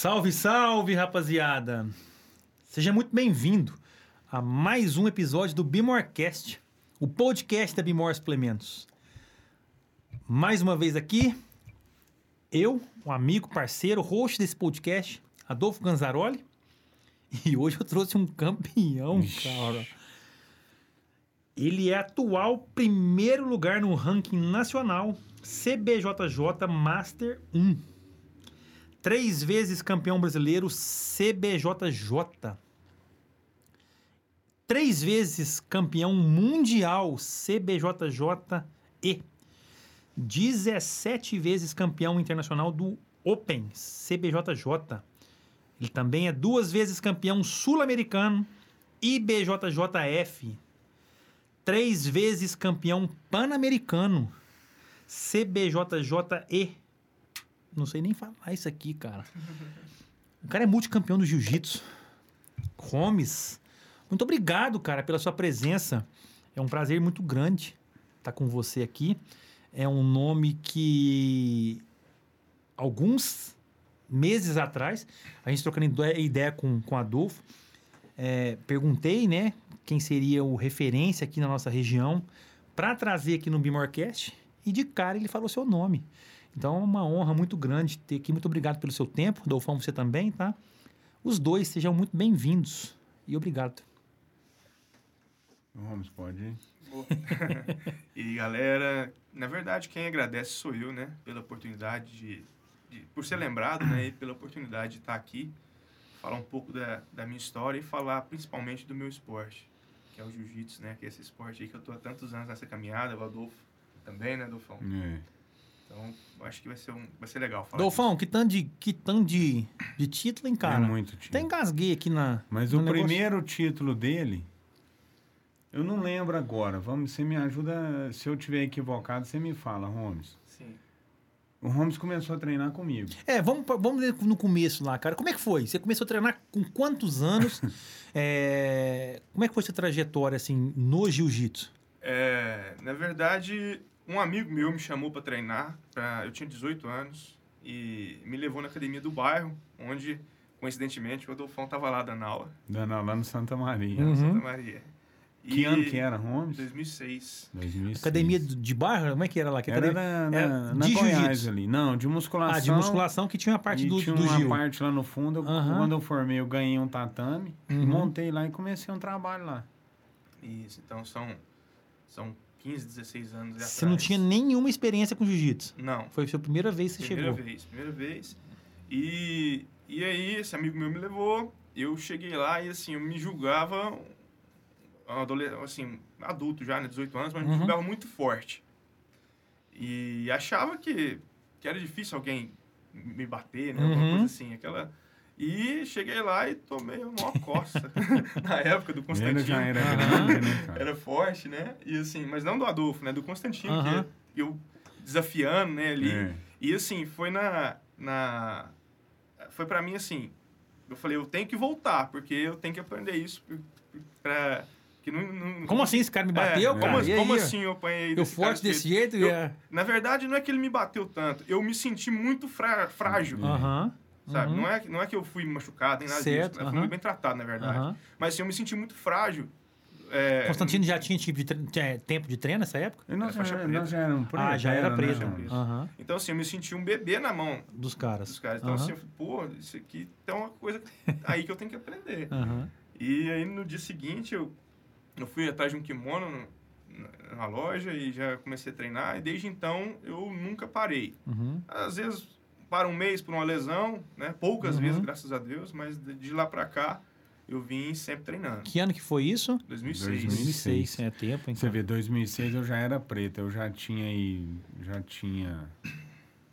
Salve, salve, rapaziada! Seja muito bem-vindo a mais um episódio do Bimorecast, o podcast da Bimor Suplementos. Mais uma vez aqui, eu, um amigo, parceiro, host desse podcast, Adolfo Ganzaroli, e hoje eu trouxe um campeão, cara. Ele é atual primeiro lugar no ranking nacional CBJJ Master 1. Três vezes campeão brasileiro CBJJ. Três vezes campeão mundial CBJJ-E. 17 vezes campeão internacional do Open CBJJ. Ele também é duas vezes campeão sul-americano IBJJF. Três vezes campeão pan-americano CBJJE. Não sei nem falar isso aqui, cara. O cara é multicampeão do jiu-jitsu. Gomes, muito obrigado, cara, pela sua presença. É um prazer muito grande estar com você aqui. É um nome que alguns meses atrás, a gente trocando ideia com, com Adolfo, é, perguntei, né, quem seria o referência aqui na nossa região para trazer aqui no Bimorcast e de cara ele falou seu nome. Então é uma honra muito grande ter aqui. Muito obrigado pelo seu tempo. Dolfão, você também, tá? Os dois sejam muito bem-vindos. E obrigado. Vamos, pode ir. e galera, na verdade quem agradece sou eu, né? Pela oportunidade de, de, por ser lembrado, né? E pela oportunidade de estar aqui, falar um pouco da, da minha história e falar principalmente do meu esporte, que é o jiu-jitsu, né? Que é esse esporte aí que eu tô há tantos anos nessa caminhada, o Adolfo também, né, Adolfão? É. Então, acho que vai ser, um, vai ser legal falar Dolfão, que tanto, de, que tanto de, de título, hein, cara? É muito título. Até engasguei aqui na. Mas no o negócio. primeiro título dele, eu não lembro agora. Vamos, você me ajuda. Se eu tiver equivocado, você me fala, Holmes. Sim. O Holmes começou a treinar comigo. É, vamos, vamos ver no começo lá, cara. Como é que foi? Você começou a treinar com quantos anos? É, como é que foi sua trajetória, assim, no jiu-jitsu? É, na verdade, um amigo meu me chamou para treinar. Pra, eu tinha 18 anos e me levou na academia do bairro, onde, coincidentemente, o Adolfão estava lá dando aula, Dando aula no Santa Maria. Uhum. Santa Maria. Que ano que era, Holmes? 2006. 2006. Academia de bairro? Como é que era lá? Que Era academia- na, era na, na de Goiás jiu-jitsu. ali. Não, de musculação. Ah, de musculação que tinha uma parte do, tinha do uma Gil. parte lá no fundo. Eu- Aham. Quando eu formei, eu ganhei um tatame. Uhum. Montei lá e comecei um trabalho lá. Isso, então são, são 15, 16 anos Você atrás. não tinha nenhuma experiência com jiu-jitsu. Não, Foi a sua primeira vez que você primeira chegou. vez, primeira vez. E, e aí, esse amigo meu me levou, eu cheguei lá e assim, eu me julgava, assim, adulto já, né, 18 anos, mas Uhum. me julgava muito forte. E achava que, que era difícil alguém me bater, né, alguma Uhum. coisa assim, aquela... E cheguei lá e tomei uma coça, na época do Ele Constantino. já era grande, né, cara? Era forte, né? E assim, mas não do Adolfo, né? Do Constantino, que eu desafiando, né, ali. É. E assim, foi na, na... Foi pra mim, assim... Eu falei, eu tenho que voltar, porque eu tenho que aprender isso pra... Que não, não- Como assim esse cara me bateu, É, cara? Como, aí, como assim eu apanhei Eu forte desse jeito? jeito? Eu- é. Na verdade, não é que ele me bateu tanto. Eu me senti muito frágil, Aham. Sabe? uhum. Não, é, não é que eu fui machucado, nem nada Certo, disso. Eu fui bem tratado, na verdade. Aham. Mas assim, eu me senti muito frágil. É, Constantino já tinha tipo de tre- tinha tempo de treino nessa época? E nós, Era faixa já, já éramos preto, ah, já era preto. Então, assim, eu me senti um bebê na mão Dos caras. dos caras. Então, assim, eu falei, pô, isso aqui tem uma coisa aí que eu tenho que aprender. E aí, no dia seguinte, eu, eu fui atrás de um kimono no- na, na loja e já comecei a treinar. E desde então, eu nunca parei. Uhum. Às vezes, para um mês por uma lesão, né? Poucas Uhum. vezes, graças a Deus. Mas de, de lá pra cá, eu vim sempre treinando. Que ano que foi isso? 2006. 2006, é tempo, hein? Você vê, 2006 eu já era preto, eu já tinha aí, já tinha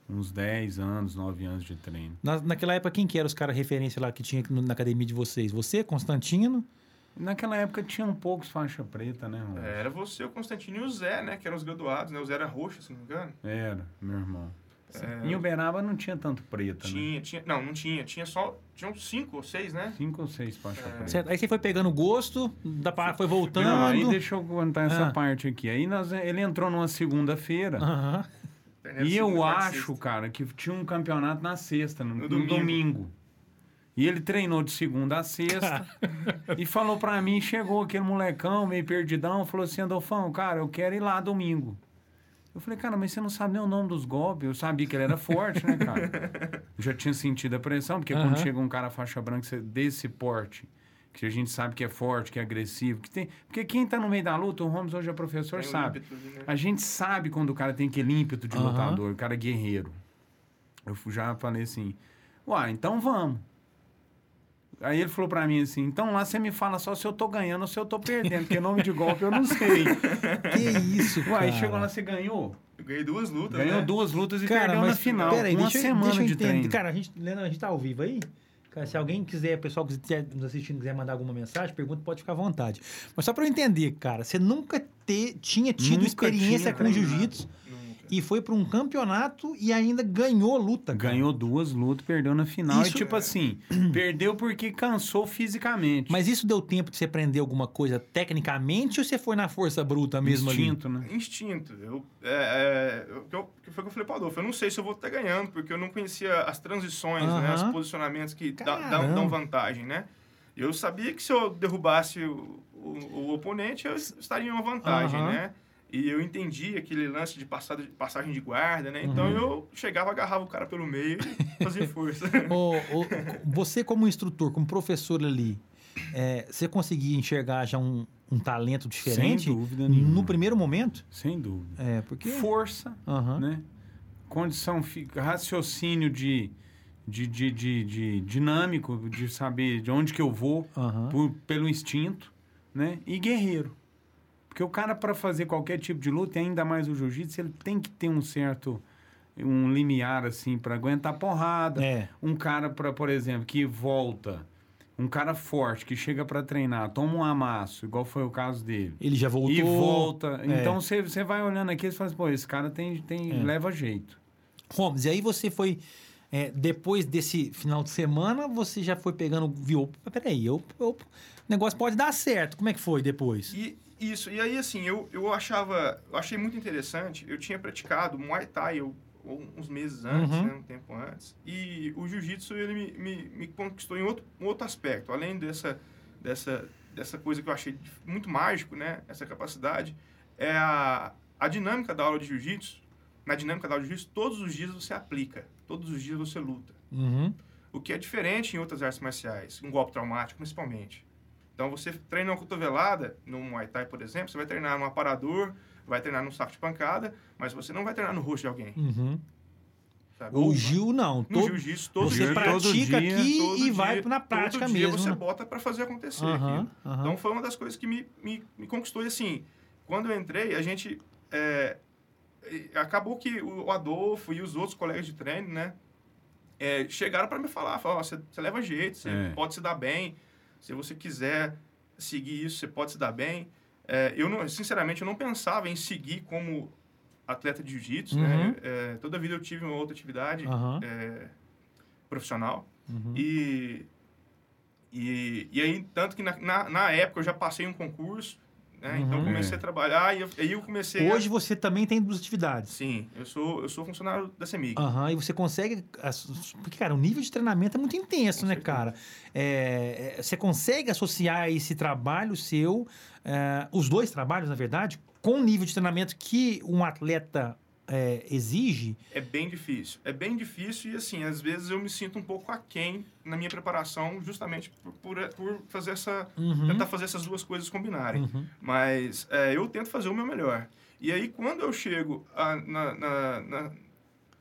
uns 10 anos, 9 anos de treino. Na, naquela época, quem que era os caras referência lá que tinha na academia de vocês? Você, Constantino? Naquela época tinham poucos faixa preta, né? É, Era você, o Constantino e o Zé, né? Que eram os graduados, né? O Zé era roxo, se não me engano. Era, meu irmão. É, Em Uberaba não tinha tanto preta, né? Tinha, tinha. Não, não tinha. Tinha só. Tinham cinco ou seis, né? Cinco ou seis faixa É. preta. Aí você foi pegando gosto, da, foi voltando. Não, aí deixa eu contar essa Ah. parte aqui. Aí nós, ele entrou numa segunda-feira Aham. Internet e eu acho, sexta. cara, que tinha um campeonato na sexta, no, No no domingo. domingo. E ele treinou de segunda a sexta e falou pra mim, chegou aquele molecão meio perdidão, falou assim, Adolfão, cara, eu quero ir lá domingo. Eu falei, cara, mas você não sabe nem o nome dos golpes. Eu sabia que ele era forte, né, cara? Eu já tinha sentido a pressão, porque quando Aham. chega um cara faixa branca desse porte, que a gente sabe que é forte, que é agressivo, que tem... Porque quem tá no meio da luta, o Holmes hoje é professor, Tem sabe. né? A gente sabe quando o cara tem aquele ímpeto de Aham. lutador, o cara é guerreiro. Eu já falei assim, uai, então vamos. Aí ele falou pra mim assim, então lá você me fala só se eu tô ganhando ou se eu tô perdendo, porque nome de golpe eu não sei. Que isso, cara. Uai, aí chegou lá, você ganhou? Eu ganhei duas lutas, Ganhou né? duas lutas e Cara, perdeu mas na final. Peraí, uma deixa, semana deixa eu de entender. treino. Cara, a gente, Leandro, a gente tá ao vivo aí? Cara, se alguém quiser, pessoal que estiver nos assistindo, quiser mandar alguma mensagem, pergunta, pode ficar à vontade. Mas só pra eu entender, cara, você nunca te- tinha tido Nunca experiência tinha com jiu-jitsu. E foi pra um campeonato e ainda ganhou luta, cara. Ganhou duas lutas, perdeu na final. Isso- e tipo assim, perdeu porque cansou fisicamente. Mas isso deu tempo de você aprender alguma coisa tecnicamente ou você foi na força bruta mesmo ali? Instinto, né? Instinto. Eu, é, é, eu- foi o que eu falei pro Adolfo. Eu não sei se eu vou estar ganhando, porque eu não conhecia as transições, né? Aham. Os posicionamentos que dá- dão, dão vantagem, né? Eu sabia que se eu derrubasse o, o- o oponente, eu estaria em uma vantagem, Aham. né? E eu entendi aquele lance de passada- passagem de guarda, né? Então Uhum. eu chegava, agarrava o cara pelo meio e fazia força. Você como instrutor, como professor ali, é, você conseguia enxergar já um, um talento diferente Sem dúvida nenhuma. no primeiro momento? Sem dúvida. É, porque... Força, Aham. né? Condição, raciocínio de, de, de, de, de dinâmico, de saber de onde que eu vou, Aham. por, pelo instinto, né? E guerreiro. Porque o cara, para fazer qualquer tipo de luta, e ainda mais o jiu-jitsu, ele tem que ter um certo um limiar assim para aguentar porrada. É. Um cara para, por exemplo, que volta, um cara forte que chega para treinar, toma um amasso, igual foi o caso dele. Ele já voltou. E volta. É. Então você você vai olhando aqui e fala assim, pô, esse cara tem, tem É. leva jeito. Holmes, e aí você foi... é, depois desse final de semana, você já foi pegando... Viu, peraí, eu, eu- o negócio pode dar certo. Como é que foi depois? E isso, e aí assim, eu, eu achava, eu achei muito interessante, eu tinha praticado Muay Thai eu, uns meses antes, Uhum. né, um tempo antes, e o Jiu-Jitsu ele me, me, me conquistou em outro, outro aspecto, além dessa, dessa, dessa coisa que eu achei muito mágico, né, essa capacidade, é a, a dinâmica da aula de Jiu-Jitsu, na dinâmica da aula de Jiu-Jitsu, todos os dias você aplica, todos os dias você luta. Uhum. O que é diferente em outras artes marciais, um golpe traumático principalmente. Então você treina uma cotovelada no Muay Thai, por exemplo, você vai treinar no aparador, vai treinar num saco de pancada, mas você não vai treinar no rosto de alguém. Uhum. Sabe? O Ou- Gil, não. no todo- jiu-jitsu, todo você dia, pratica todo aqui todo e dia, vai na prática todo dia mesmo. você né? bota para fazer acontecer aquilo. aham. Então foi uma das coisas que me, me, me conquistou. E assim, quando eu entrei, a gente. é, acabou que o Adolfo e os outros colegas de treino, né? é, chegaram para me falar: falaram, "Ó, você, você leva jeito, você É. pode se dar bem. Se você quiser seguir isso, você pode se dar bem. É, eu, não, sinceramente, eu não pensava em seguir como atleta de jiu-jitsu, Uhum. né? É, toda a vida eu tive uma outra atividade Aham. é, profissional. Uhum. E, e, e aí, tanto que na, na, na época eu já passei um concurso, né? Então Uhum. comecei É. a trabalhar e eu- aí eu comecei Hoje a... você também tem duas atividades. Sim, eu sou, eu sou funcionário da CEMIG. Aham, e você consegue. Porque, cara, o nível de treinamento é muito intenso, Com né, certeza. cara? É, é, você consegue associar esse trabalho seu, é, os dois trabalhos, na verdade, com o nível de treinamento que um atleta é, exige? É bem difícil. É bem difícil e, assim, às vezes eu me sinto um pouco aquém na minha preparação justamente por, por, por fazer essa... Uhum, Tentar fazer essas duas coisas combinarem. uhum. Mas é, eu tento fazer o meu melhor. E aí, quando eu chego, a, na, na- na-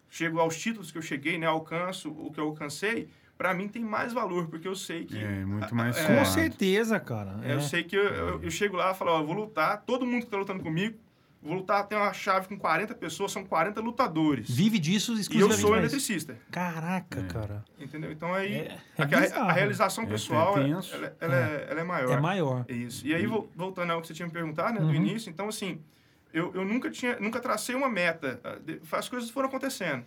chego aos títulos que eu cheguei, né, alcanço o que eu alcancei, para mim tem mais valor, porque eu sei que... É, muito mais É, Com certeza, cara. Eu é. sei que eu, eu- eu chego lá e falo, ó, eu vou lutar, todo mundo que tá lutando comigo, vou lutar, tem uma chave com 40 pessoas, são 40 lutadores. Vive disso E eu exclusivamente. sou eletricista, Caraca, É. cara. entendeu? Então aí, É, a, é a- a realização É pessoal, ela, tenso. ela- ela é, ela é maior. É maior. É isso. E aí, vol- voltando ao que você tinha me perguntado, né, do Uhum. início, então, assim, eu, eu nunca tinha, nunca tracei uma meta. ah, As coisas foram acontecendo.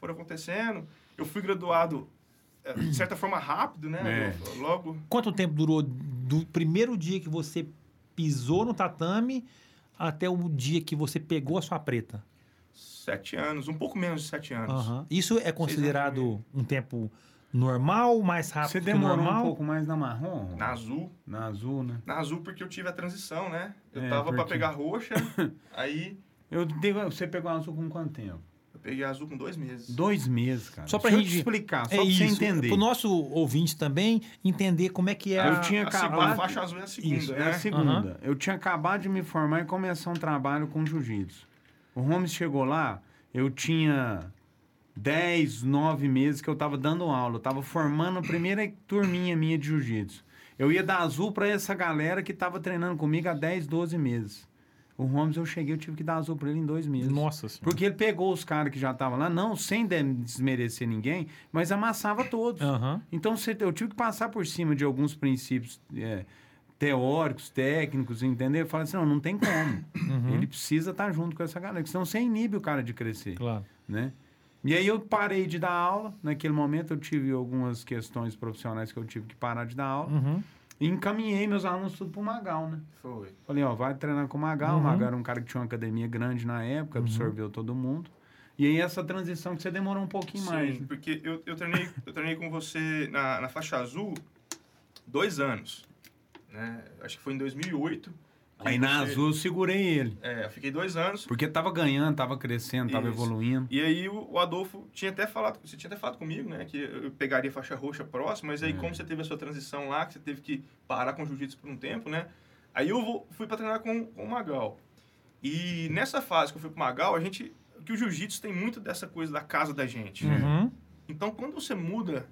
Foram acontecendo. Eu fui graduado, eh, de certa forma, rápido, né? É. Logo, Quanto tempo durou do primeiro dia que você pisou no tatame até o dia que você pegou a sua preta? sete anos, um pouco menos de sete anos. Aham. Isso é considerado um tempo normal, mais rápido Você que o demorou normal? um pouco mais na marrom? Na azul. Na azul, né? Na azul porque eu tive a transição, né? Eu É, tava pra porque- pegar roxa, aí Eu você pegou a azul com quanto tempo? Peguei a azul com dois meses. Dois meses, cara. Só pra Deixa gente- te explicar, só É pra você isso. entender. Pro nosso ouvinte também entender como é que é. Eu a- tinha a acabado- faixa azul é a segunda, Isso, né? É a segunda. Eu tinha acabado de me formar e começar um trabalho com jiu-jitsu. O Holmes chegou lá, eu tinha 10, 9 meses que eu tava dando aula. Eu tava formando a primeira turminha minha de jiu-jitsu. Eu ia dar azul pra essa galera que tava treinando comigo há 10, 12 meses. O Holmes, eu cheguei, eu tive que dar azul pra ele em dois meses. Nossa senhora. Porque ele pegou os caras que já estavam lá, não sem de- desmerecer ninguém, mas amassava todos. Aham. Então eu tive que passar por cima de alguns princípios é, teóricos, técnicos, entendeu? Eu falei assim, não, não tem como. Uhum. Ele precisa estar junto com essa galera, senão você inibe o cara de crescer, Claro. né? E aí eu parei de dar aula, naquele momento eu tive algumas questões profissionais que eu tive que parar de dar aula, Uhum. E encaminhei meus alunos tudo pro Magal, né? Foi. Falei, ó, vai treinar com o Magal. Uhum. O Magal era um cara que tinha uma academia grande na época, absorveu todo mundo. E aí essa transição que você demorou um pouquinho Sim, mais. né? porque eu, eu, treinei, eu treinei com você na, na faixa azul dois anos. Né? Acho que foi em 2008. Que Aí na você- azul eu segurei ele. É, eu fiquei dois anos. Porque tava ganhando, tava crescendo, tava Isso. evoluindo. E aí o, Adolfo tinha até falado, você tinha até falado comigo, né? Que eu pegaria faixa roxa próxima, mas aí É. como você teve a sua transição lá, que você teve que parar com o jiu-jitsu por um tempo, né? Aí eu vou- fui para treinar com, com o Magal. E nessa fase que eu fui pro Magal, a gente... Que o jiu-jitsu tem muito dessa coisa da casa da gente. né? Uhum. Então, quando você muda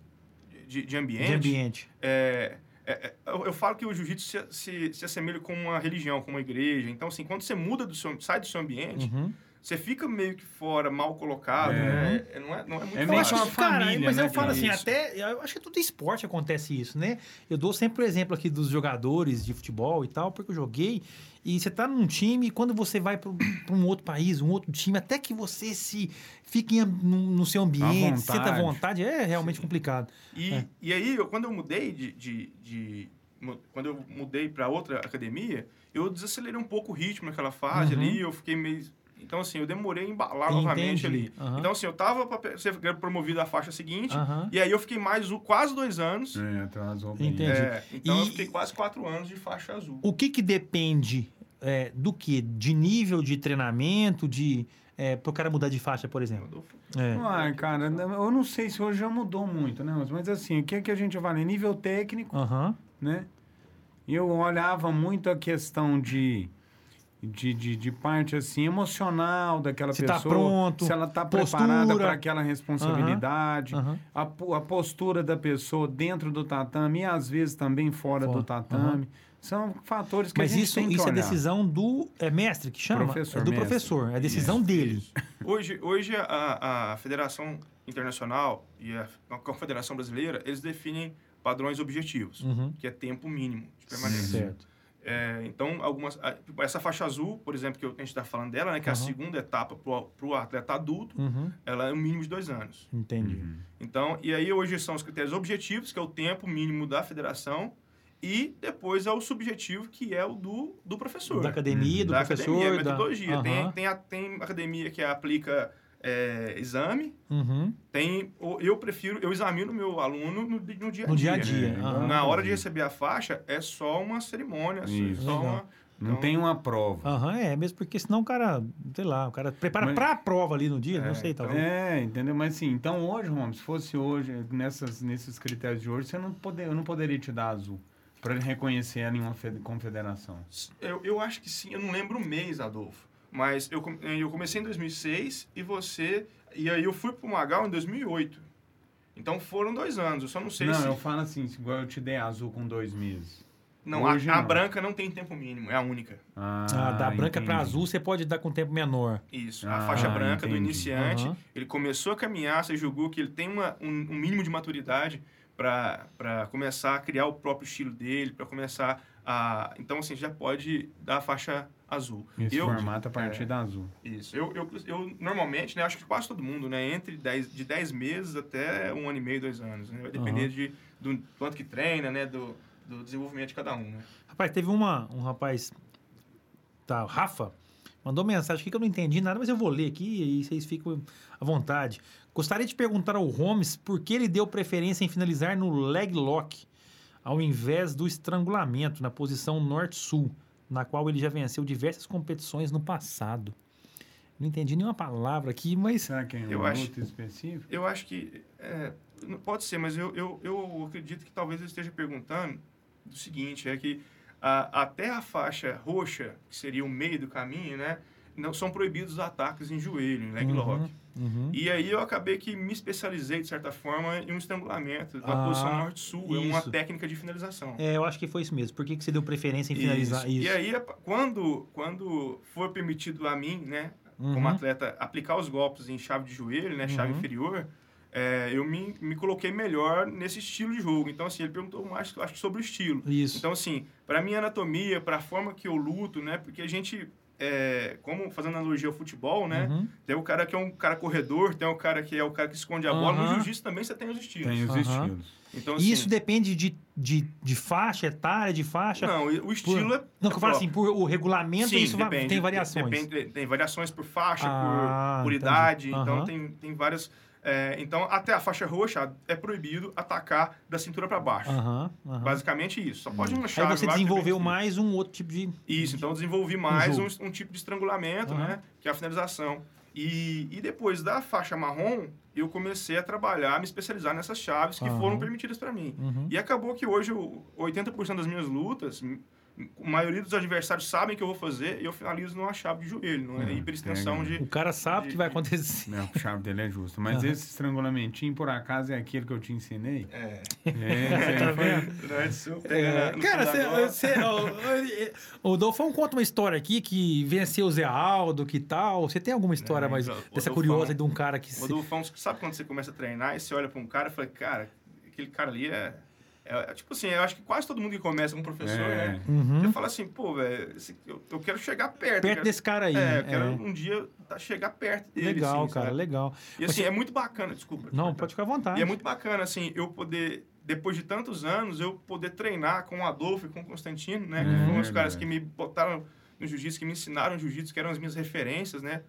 de, de ambiente... De ambiente. é, é, é, eu, eu falo que o jiu-jitsu se, se, se assemelha com uma religião, com uma igreja. Então, assim, quando você muda do seu... Sai do seu ambiente, Uhum. você fica meio que fora, mal colocado, É. né? É, Não é, não é muito É fácil. acho uma cara, família, mas né, eu falo assim, Isso. até. Eu acho que todo esporte acontece isso, né? Eu dou sempre o exemplo aqui dos jogadores de futebol e tal, porque eu joguei. E você tá num time, e quando você vai para um outro país, um outro time, até que você se fique em no, no seu ambiente, vontade. sinta vontade, é realmente complicado. E, É. e aí, eu, quando eu mudei de, de, de- quando eu mudei para outra academia, eu desacelerei um pouco o ritmo naquela fase Uhum. ali, eu fiquei meio então assim, eu demorei a embalar novamente Entendi. ali. Aham. Então assim, eu tava para ser promovido à faixa seguinte, Aham. e aí eu fiquei mais quase dois anos. É, atrasou bem. Entendi. É, então E- eu fiquei quase quatro anos de faixa azul. O que que depende é, do que? De nível de treinamento, de. É, pro cara mudar de faixa, por exemplo. É. Ah, cara, eu não sei se hoje já mudou muito, né? Mas assim, o que, é que a gente avalia? Nível técnico, né? Eu olhava muito a questão de, de, de, de parte assim, emocional daquela Se tá pessoa. pronto, se ela tá postura. preparada para aquela responsabilidade. Aham. A, po- a postura da pessoa dentro do tatame e às vezes também fora Fora, do tatame. São fatores que Mas a gente isso, tem que isso é olhar. decisão do é mestre que chama? Professor, é do mestre. professor. É decisão dele. Hoje, hoje a, a Federação Internacional e a, a Confederação Brasileira, eles definem padrões objetivos, Uhum. que é tempo mínimo de permanência. Certo. É, então, algumas, a- essa faixa azul, por exemplo, que eu- a gente está falando dela, né, que é a Uhum. segunda etapa para o atleta adulto, Uhum. ela é um mínimo de dois anos. Entendi. Uhum. Então, e aí hoje são os critérios objetivos, que é o tempo mínimo da federação, e depois é o subjetivo, que é o do, do professor. Da academia, do da professor. academia, da... metodologia. Tem, tem, a, tem academia que aplica é, exame, Uhum. tem, eu prefiro, eu examino meu aluno no, no dia a No dia dia. a dia. né? aham. Na hora de receber a faixa, é só uma cerimônia, Isso. só uma... Não Então, tem uma prova. Aham, é, mesmo porque senão o cara, sei lá, o cara prepara Mas- pra prova ali no dia, não É, sei, então- talvez. É, entendeu? Mas assim, então hoje, Romulo, se fosse hoje, nessas, nesses critérios de hoje, você não poder, eu não poderia te dar azul para ele reconhecer ela em uma fed- confederação. Eu, eu acho que sim, eu não lembro o mês, Adolfo. Mas eu, eu comecei em 2006 e você. E aí eu fui pro Magal em 2008. Então foram dois anos. Eu só não sei não, se. eu falo assim, igual eu te dei azul com dois meses. Não, a, hoje a não. branca não tem tempo mínimo, é a única. Ah, Ah, da branca pra entendi. azul você pode dar com tempo menor. Isso. Ah, a faixa branca do entendi. iniciante. Aham. Ele começou a caminhar, você julgou que ele tem uma, um, um mínimo de maturidade para começar a criar o próprio estilo dele, para começar a. Então, assim, já pode dar a faixa azul. Esse eu, formato a partir é. da azul. Isso. Eu, eu, eu normalmente, né, acho que quase todo mundo, né, entre 10, de 10 meses até um ano e meio, dois anos. Né? Vai depender Aham. de, do quanto que treina, né, do, do desenvolvimento de cada um, né? Rapaz, teve uma, um rapaz, tá, Rafa, Mandou mensagem aqui que eu não entendi nada, mas eu vou ler aqui e vocês ficam à vontade. Gostaria de perguntar ao Holmes por que ele deu preferência em finalizar no leg lock, ao invés do estrangulamento, na posição norte-sul, na qual ele já venceu diversas competições no passado. Não entendi nenhuma palavra aqui, mas. Será que é Eu um acho- luta específico? Eu acho que. é, não- pode ser, mas eu, eu, eu acredito que talvez ele esteja perguntando do seguinte: é que a- até a faixa roxa, que seria o meio do caminho, né? Não são proibidos os ataques em joelho, em leg Uhum, lock. uhum. E aí eu acabei que me especializei, de certa forma, em um estrangulamento, na Ah, posição norte-sul. É uma isso. técnica de finalização. É, eu acho que foi isso mesmo. Por que, que você deu preferência em finalizar isso? E aí, quando, quando foi permitido a mim, né, como Uhum. atleta, aplicar os golpes em chave de joelho, né, chave Uhum. inferior, é, eu me, me coloquei melhor nesse estilo de jogo. Então, assim, ele perguntou mais, acho, sobre o estilo. Isso. Então, assim, para minha anatomia, para a forma que eu luto, né, porque a gente, é, como fazendo analogia ao futebol, né, Uhum. tem o cara que é um cara corredor, tem o cara que é o cara que esconde a bola. No jiu-jitsu também você tem os estilos. Tem os estilos. Então, E assim, isso depende de, de, de faixa, etária, de faixa? não, o estilo é. Não, que eu falo assim, por o regulamento, Sim, isso depende, tem variações. Depende, tem variações por faixa, Ah, por, por idade. Então, Aham. tem, tem várias. É, então, até a faixa roxa é proibido atacar da cintura para baixo. Aham, aham. Basicamente isso. Só pode uma Aí chave você lá que desenvolveu mais um outro tipo de. Isso, então eu desenvolvi mais jogo. um, um tipo de estrangulamento, né? Que é a finalização. E, e depois da faixa marrom, eu comecei a trabalhar, me especializar nessas chaves que foram permitidas para mim. Uhum. E acabou que hoje o 80% das minhas lutas, a maioria dos adversários sabem que eu vou fazer e eu finalizo numa chave de joelho, não é Uhum, hiperextensão de... O cara sabe o que vai acontecer. Não, a chave dele é justa. Mas Aham. esse estrangulamentinho, por acaso, é aquele que eu te ensinei? É. É, esse aí foi... É, cara, você, o Dolfão conta uma história aqui que venceu o Zé Aldo, que tal. Você tem alguma história É, mais o dessa Dolfão- curiosa de um cara que. O se- Adolfão, sabe quando você começa a treinar e você olha para um cara e fala, cara, aquele cara ali é, é- é Tipo assim, eu acho que quase todo mundo que começa como professor, É. né? Uhum. Você fala assim, pô, velho, eu, eu quero chegar perto. Perto quero- desse cara aí. É, eu quero é. um dia tá, chegar perto dele. Legal, assim, cara, sabe? legal. E assim, é muito bacana, desculpa. Não, desculpa. pode ficar à vontade. E é muito bacana, assim, eu poder, depois de tantos anos, eu poder treinar com o Adolfo e com o Constantino, né? Que Uhum. foram os caras que me botaram no jiu-jitsu, que me ensinaram jiu-jitsu, que eram as minhas referências, né?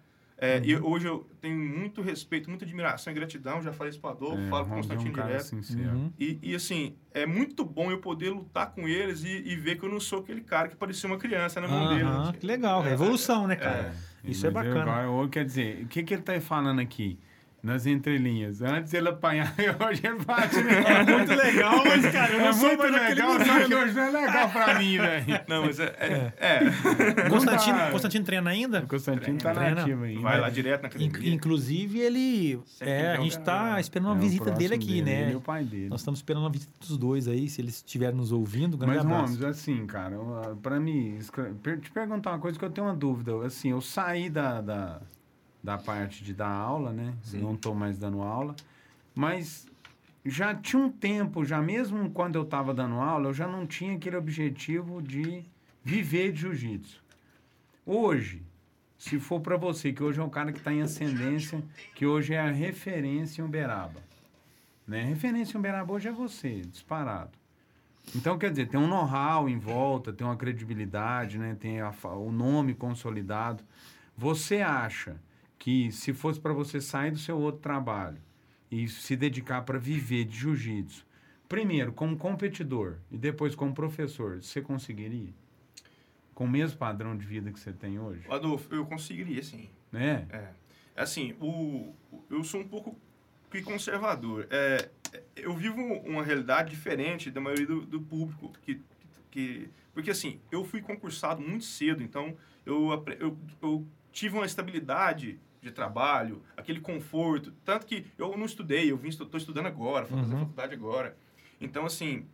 É, E Uhum. hoje eu tenho muito respeito, muita admiração e gratidão. Já falei isso pro Adolfo, É, falo Ronaldo é um Constantino cara direto. Uhum. E, e, assim, é muito bom eu poder lutar com eles e, e ver que eu não sou aquele cara que parecia uma criança na mão. Aham, assim. que legal, É, evolução, né, cara? É, Isso é bacana. quer dizer, o que, que ele tá falando aqui? Nas entrelinhas. Antes ele apanhava e hoje ele bate. né? É muito legal, mas, cara, eu não é sou muito legal, só que hoje não é legal pra mim, velho. Não, mas é. é, é. Constantino, dá. Constantino treina ainda? O Constantino tá Treina. nativo ainda. Vai lá direto na academia. Inclusive, ele. Sempre É, a gente tá esperando uma É, visita dele aqui, né? Ele e o pai dele. Nós estamos esperando uma visita dos dois aí, se eles estiverem nos ouvindo. Grande Mas, abraço. Assim, cara, eu, pra per- te perguntar uma coisa que eu tenho uma dúvida. Assim, eu saí da, da, da parte de dar aula, né? Sim. Não tô mais dando aula. Mas já tinha um tempo, já mesmo quando eu tava dando aula, eu já não tinha aquele objetivo de viver de jiu-jitsu. Hoje, se for pra você, que hoje é um cara que tá em ascendência, que hoje é a referência em Uberaba. Né? Referência em Uberaba hoje é você, disparado. Então, quer dizer, tem um know-how em volta, tem uma credibilidade, né? tem a o nome consolidado. Você acha que se fosse para você sair do seu outro trabalho e se dedicar para viver de jiu-jitsu, primeiro como competidor e depois como professor, você conseguiria? Com o mesmo padrão de vida que você tem hoje? Adolfo, eu conseguiria, sim. Né? É. Assim, o, eu sou um pouco conservador. É, é, eu vivo uma realidade diferente da maioria do, do público. Que, que, porque, assim, eu fui concursado muito cedo, então eu, eu, eu tive uma estabilidade de trabalho, aquele conforto. Tanto que eu não estudei, eu vim, estou estudando agora, vou fazer Uhum. faculdade agora. Então, assim,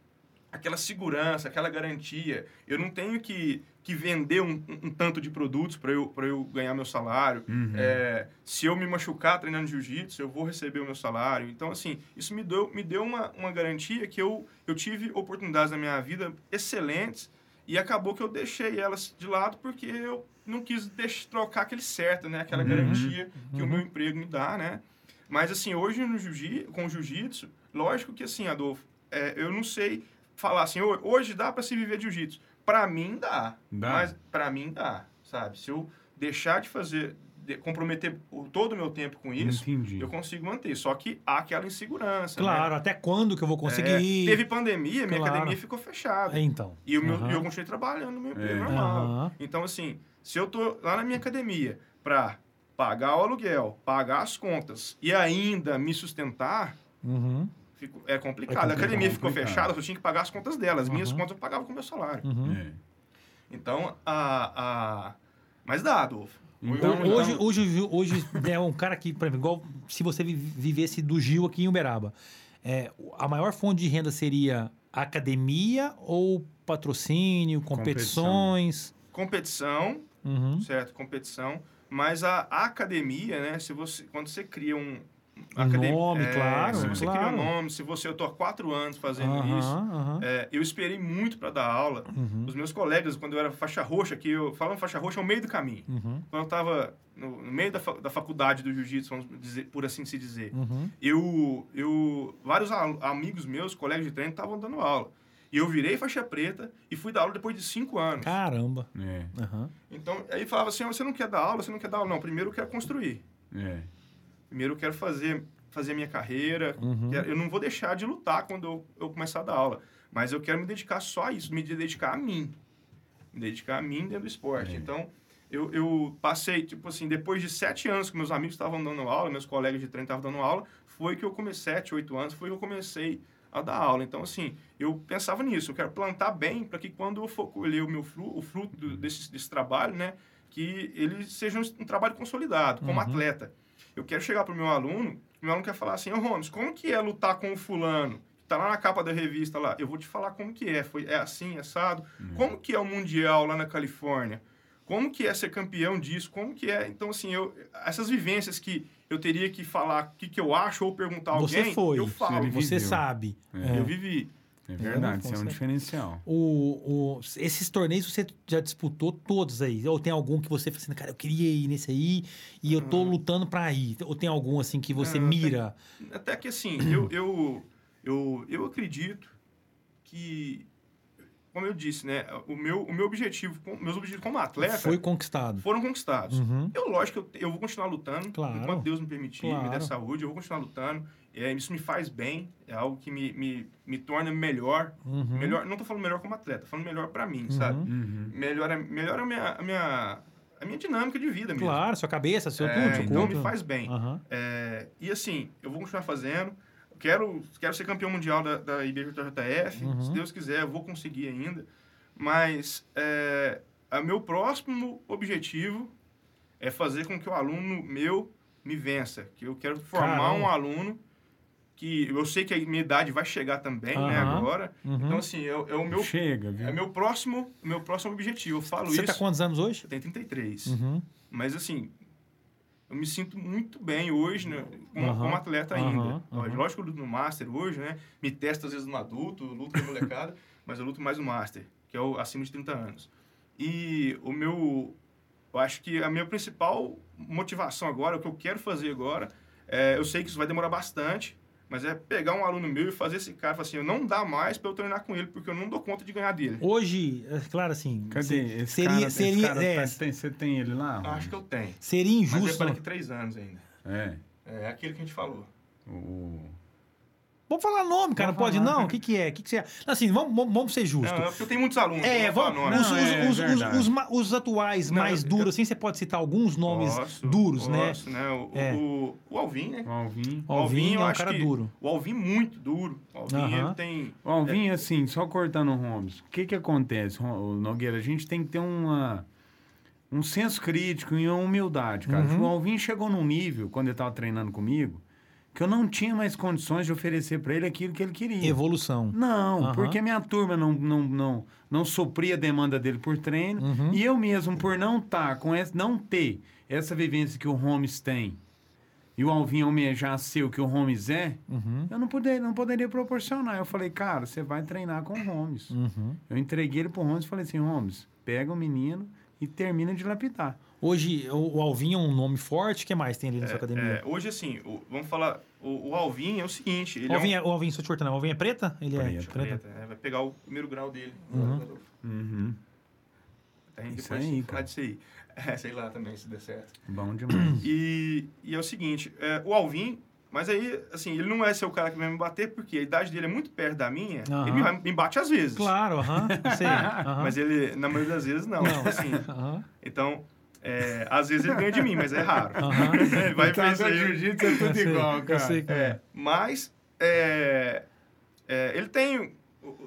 aquela segurança, aquela garantia. Eu não tenho que, que vender um, um- um tanto de produtos para eu, pra eu ganhar meu salário. Uhum. É, se eu me machucar treinando jiu-jitsu, eu vou receber o meu salário. Então, assim, isso me deu, me deu uma, uma garantia que eu, eu tive oportunidades na minha vida excelentes e acabou que eu deixei elas de lado porque eu não quis deix- trocar aquele certo, né? Aquela Uhum. garantia que o Uhum. meu emprego me dá, né? Mas, assim, hoje no jiu com o jiu-jitsu, lógico que, assim, Adolfo, é, eu não sei falar assim, "Ho- hoje dá para se viver de jiu-jitsu. Para mim, dá. Dá. Mas para mim, dá, sabe? Se eu deixar de fazer, comprometer o- todo o meu tempo com isso, Entendi. eu consigo manter. Só que há aquela insegurança. né? Claro, até quando que eu vou conseguir? É, teve pandemia, minha Claro. academia ficou fechada. É, então. E o meu, Aham. e eu continuei trabalhando no meu emprego É. normal. Então, assim, se eu tô lá na minha academia para pagar o aluguel, pagar as contas e ainda me sustentar, Uhum. fico- é complicado. É a academia complicado. ficou fechada, eu tinha que pagar as contas dela. As minhas Uhum. contas eu pagava com o meu salário. Uhum. É. Então, a, a... Mas dá, Adolfo. Então, Eu- hoje, hoje, hoje é um cara que, por exemplo, igual se você vi- vivesse do Gil aqui em Uberaba, é, a maior fonte de renda seria academia ou patrocínio, competições? Competição, Uhum. certo? Competição. Mas a, a academia, né? Se você, quando você cria um... Um nome, claro, Se você claro. cria um nome, se você... Eu tô há quatro anos fazendo Aham, isso. aham. É, eu esperei muito para dar aula. Uhum. Os meus colegas, quando eu era faixa roxa, que eu falando faixa roxa é o meio do caminho. Uhum. Quando eu estava no, no meio da, fa- da faculdade do jiu-jitsu, vamos dizer, por assim se dizer, Uhum. eu, eu vários amigos meus, colegas de treino, estavam dando aula. E eu virei faixa preta e fui dar aula depois de cinco anos. Caramba. É. Então, aí falava assim, "Ah, você não quer dar aula, você não quer dar aula. Não, primeiro eu quero construir. É. Primeiro eu quero fazer, fazer a minha carreira. Uhum. Eu não vou deixar de lutar quando eu, eu começar a dar aula. Mas eu quero me dedicar só a isso, me dedicar a mim. Me dedicar a mim dentro do esporte. É. Então, eu, eu passei, tipo assim, depois de sete anos que meus amigos estavam dando aula, meus colegas de treino estavam dando aula, foi que eu comecei, sete, oito anos, foi que eu comecei a dar aula. Então, assim, eu pensava nisso, eu quero plantar bem para que quando eu for colher o meu fruto, o fruto do- desse, desse trabalho, né, que ele seja um, um trabalho consolidado, como Uhum. atleta. Eu quero chegar para o meu aluno, o meu aluno quer falar assim, ô Romes, como que é lutar com o fulano? que Tá lá na capa da revista lá. Eu vou te falar como que é. Foi, é assim, assado. Como que é o Mundial lá na Califórnia? Como que é ser campeão disso? Como que é? Então, assim, eu, essas vivências que eu teria que falar o que, que eu acho ou perguntar a alguém, Você foi. eu falo. Você viveu. sabe. É. Eu vivi. É verdade, isso é um diferencial. O, o- esses torneios você já disputou todos aí? Ou tem algum que você fala assim, cara, eu queria ir nesse aí e eu tô lutando pra ir? Ou tem algum assim que você Ah, mira? Até que assim, eu, eu, eu, eu acredito que, como eu disse, né, o meu, o meu objetivo, meus objetivos como atleta Foi conquistado. foram conquistados. Uhum. Eu, lógico, eu, eu vou continuar lutando, Claro. enquanto Deus me permitir, me Claro. der saúde, eu vou continuar lutando. É, isso me faz bem, é algo que me, me, me torna melhor. Uhum. melhor não tô falando melhor como atleta, falando melhor para mim, sabe? Uhum. Melhora, melhora a, minha, a, minha, a minha dinâmica de vida mesmo. Claro, sua cabeça, seu É, tudo, seu então corpo. me faz bem. É, e assim, eu vou continuar fazendo. Quero, quero ser campeão mundial da, da IBJJF. Uhum. Se Deus quiser, eu vou conseguir ainda. Mas é, a meu próximo objetivo é fazer com que o aluno meu me vença. Que eu quero formar Caramba. um aluno que eu sei que a minha idade vai chegar também, né, Aham. agora. Uhum. Então, assim, é, o- é o meu, Chega, viu? é meu próximo, meu próximo objetivo. Eu falo Você isso. tá quantos anos hoje? Eu tenho 33. Uhum. Mas assim, eu me sinto muito bem hoje, né? Como, Aham, como atleta ainda. Lógico que eu luto no Master hoje, né? Me testo às vezes no adulto, luto com a molecada, mas eu luto mais no Master, que é o acima de 30 anos. E o meu. Eu acho que a minha principal motivação agora, o que eu quero fazer agora, é, eu sei que isso vai demorar bastante, mas é pegar um aluno meu e fazer esse cara falar assim, eu não dá mais para eu treinar com ele, porque eu não dou conta de ganhar dele. Hoje, é claro assim, Cadê? se- Esse seria, cara, esse seria, cara é, tá- tem- você tem ele lá? Acho que eu tenho. seria Mas é injusto. para daqui três anos ainda. É. É aquele que a gente falou. O... Vamos falar nome, cara, não pode falar. não? O que que é? O que que você... Assim, vamos, vamos, vamos ser justos. Não, é porque eu tenho muitos alunos. É, eu vamos, Não, os- é os- os- os os atuais Não, mais eu- duros, assim, você pode citar alguns nomes Posso, duros, né? posso, né? O, É. o, o Alvin, né? o Alvin. O Alvin eu é um cara duro. O Alvin muito duro. O Alvin, Aham. ele tem... O Alvin, assim, só cortando o Holmes, o que que acontece, Nogueira? A gente tem que ter uma, um senso crítico e uma humildade, cara. Uhum. O Alvin chegou num nível, quando ele estava treinando comigo, que eu não tinha mais condições de oferecer para ele aquilo que ele queria. Evolução. Não, Aham. porque minha turma não, não, não, não supria a demanda dele por treino. Uhum. E eu mesmo, por não tá com essa, não ter essa vivência que o Holmes tem e o Alvin almejar ser o que o Holmes é, Uhum. eu não, poder, não poderia proporcionar. Eu falei, cara, você vai treinar com o Holmes. Uhum. Eu entreguei ele pro Holmes e falei assim, Holmes, pega o menino e termina de lapidar. Hoje, o, o Alvin é um nome forte. O que mais tem ali na sua academia? É, hoje, assim, o- vamos falar... O, o Alvin é o seguinte... Ele o Alvin, é, é, o Alvin, só te cortando, o Alvin é preta? Ele é Preta. um, preta. preta, né? Vai pegar o primeiro grau dele. Uhum. Uhum. Aí Isso depois aí, falar cara. disso aí. É, sei lá também se der certo. Bom demais. E, e é o seguinte, é, o Alvin, mas aí, assim, ele não é ser o cara que vai me bater, porque a idade dele é muito perto da minha, Aham. ele me, vai- me bate às vezes. Claro, aham. Sei. aham. Mas ele, na maioria das vezes, não. Não. Assim, então, é, às vezes ele ganha de mim, mas é raro. Ele vai Então, pensar, jiu-jitsu é tudo Eu sei, igual, eu cara. sei, cara. É, mas é, é, ele tem.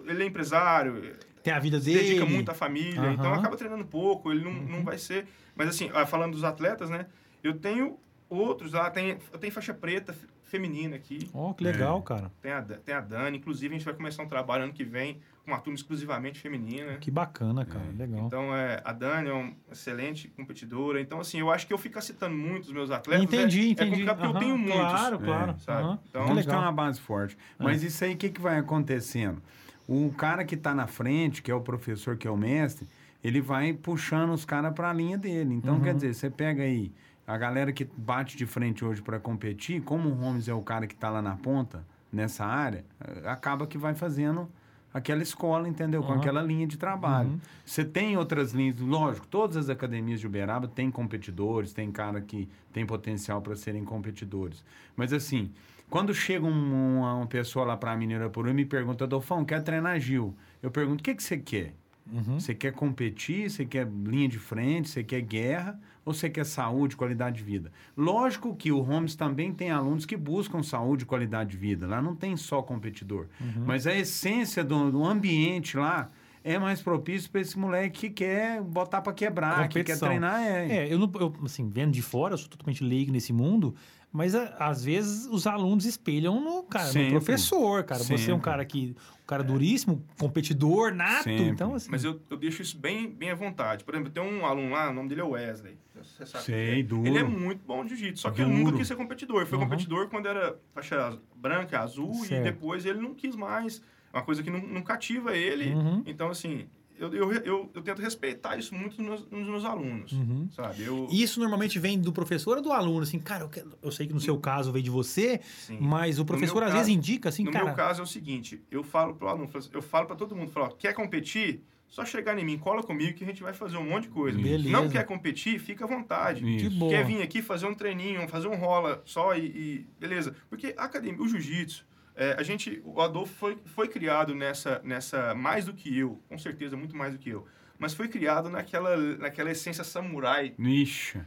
Ele é empresário, Tem a vida dele. dedica muito à família, Aham. então acaba treinando pouco, ele não, Uhum. não vai ser. Mas assim, ah, falando dos atletas, né? Eu tenho outros lá, tem, eu tenho faixa preta fe- feminina aqui, Ó, que legal, É. cara. tem a, tem a Dani, inclusive a gente vai começar um trabalho ano que vem uma turma exclusivamente feminina. Que bacana, cara. É. Legal. Então, é, a Dani é uma excelente competidora. Então, assim, eu acho que eu ficar citando muito os meus atletas. entendi, é, entendi. É complicado porque eu tenho muitos. Claro, É, claro. sabe? Então, ter legal. uma base forte. Mas isso aí, o que, que vai acontecendo? O cara que está na frente, que é o professor, que é o mestre, ele vai puxando os caras para a linha dele. Então, Uhum. quer dizer, você pega aí a galera que bate de frente hoje para competir, como o Holmes é o cara que está lá na ponta, nessa área, eh, acaba que vai fazendo aquela escola, entendeu? Com Uhum. aquela linha de trabalho. Uhum. Você tem outras linhas, lógico, todas as academias de Uberaba têm competidores, tem cara que tem potencial para serem competidores. Mas assim, quando chega um- uma, uma pessoa lá para a Mineira por e me pergunta, Adolfão, quer treinar Gil? Eu pergunto, o que, que você quer? Uhum. Você quer competir? Você quer linha de frente? Você quer guerra? Ou você quer saúde, qualidade de vida? Lógico que o Holmes também tem alunos que buscam saúde e qualidade de vida. Lá não tem só competidor. Uhum. Mas a essência do, do ambiente lá é mais propício para esse moleque que quer botar para quebrar, que quer Competição. treinar. É. É, eu, não, eu, assim, vendo de fora, eu sou totalmente leigo nesse mundo, mas a- às vezes os alunos espelham no, cara, no Sempre. professor, cara. Você é um Sempre. cara que, um cara duríssimo, competidor, nato, Sempre. então assim... Mas eu, eu deixo isso bem, bem à vontade. Por exemplo, tem um aluno lá, o nome dele é Wesley. Você sabe Sei, é. duro. Ele é muito bom de jiu-jitsu, só que ele Duro. nunca quis ser competidor. Foi Uhum. competidor quando era faixa branca, azul, Certo. e depois ele não quis mais. É uma coisa que não, não cativa ele. Uhum. Então, assim, eu, eu, eu, eu tento respeitar isso muito nos meus, nos meus alunos, Uhum. sabe? Eu, Isso normalmente vem do professor ou do aluno? Assim, cara, eu, sei que no seu caso veio de você, sim. mas o professor às caso- vezes indica assim, no cara. meu caso é o seguinte, eu falo pro aluno, eu falo para todo mundo, falo, ó, quer competir? Só chegar em mim, cola comigo que a gente vai fazer um monte de coisa. Beleza. Não quer competir? Fica à vontade. Isso. boa. Quer vir aqui fazer um treininho, fazer um rola só e, e- beleza. Porque a academia, o jiu-jitsu, é, a gente, o Adolfo foi, foi criado nessa, nessa, mais do que eu, com certeza, muito mais do que eu, mas foi criado naquela, naquela essência samurai. Ixi.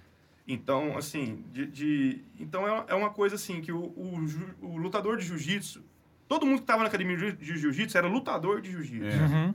Então, assim, de, de- então é, é uma coisa assim, que o, o, o lutador de jiu-jitsu, todo mundo que estava na academia de jiu-jitsu era lutador de jiu-jitsu. É. Uhum.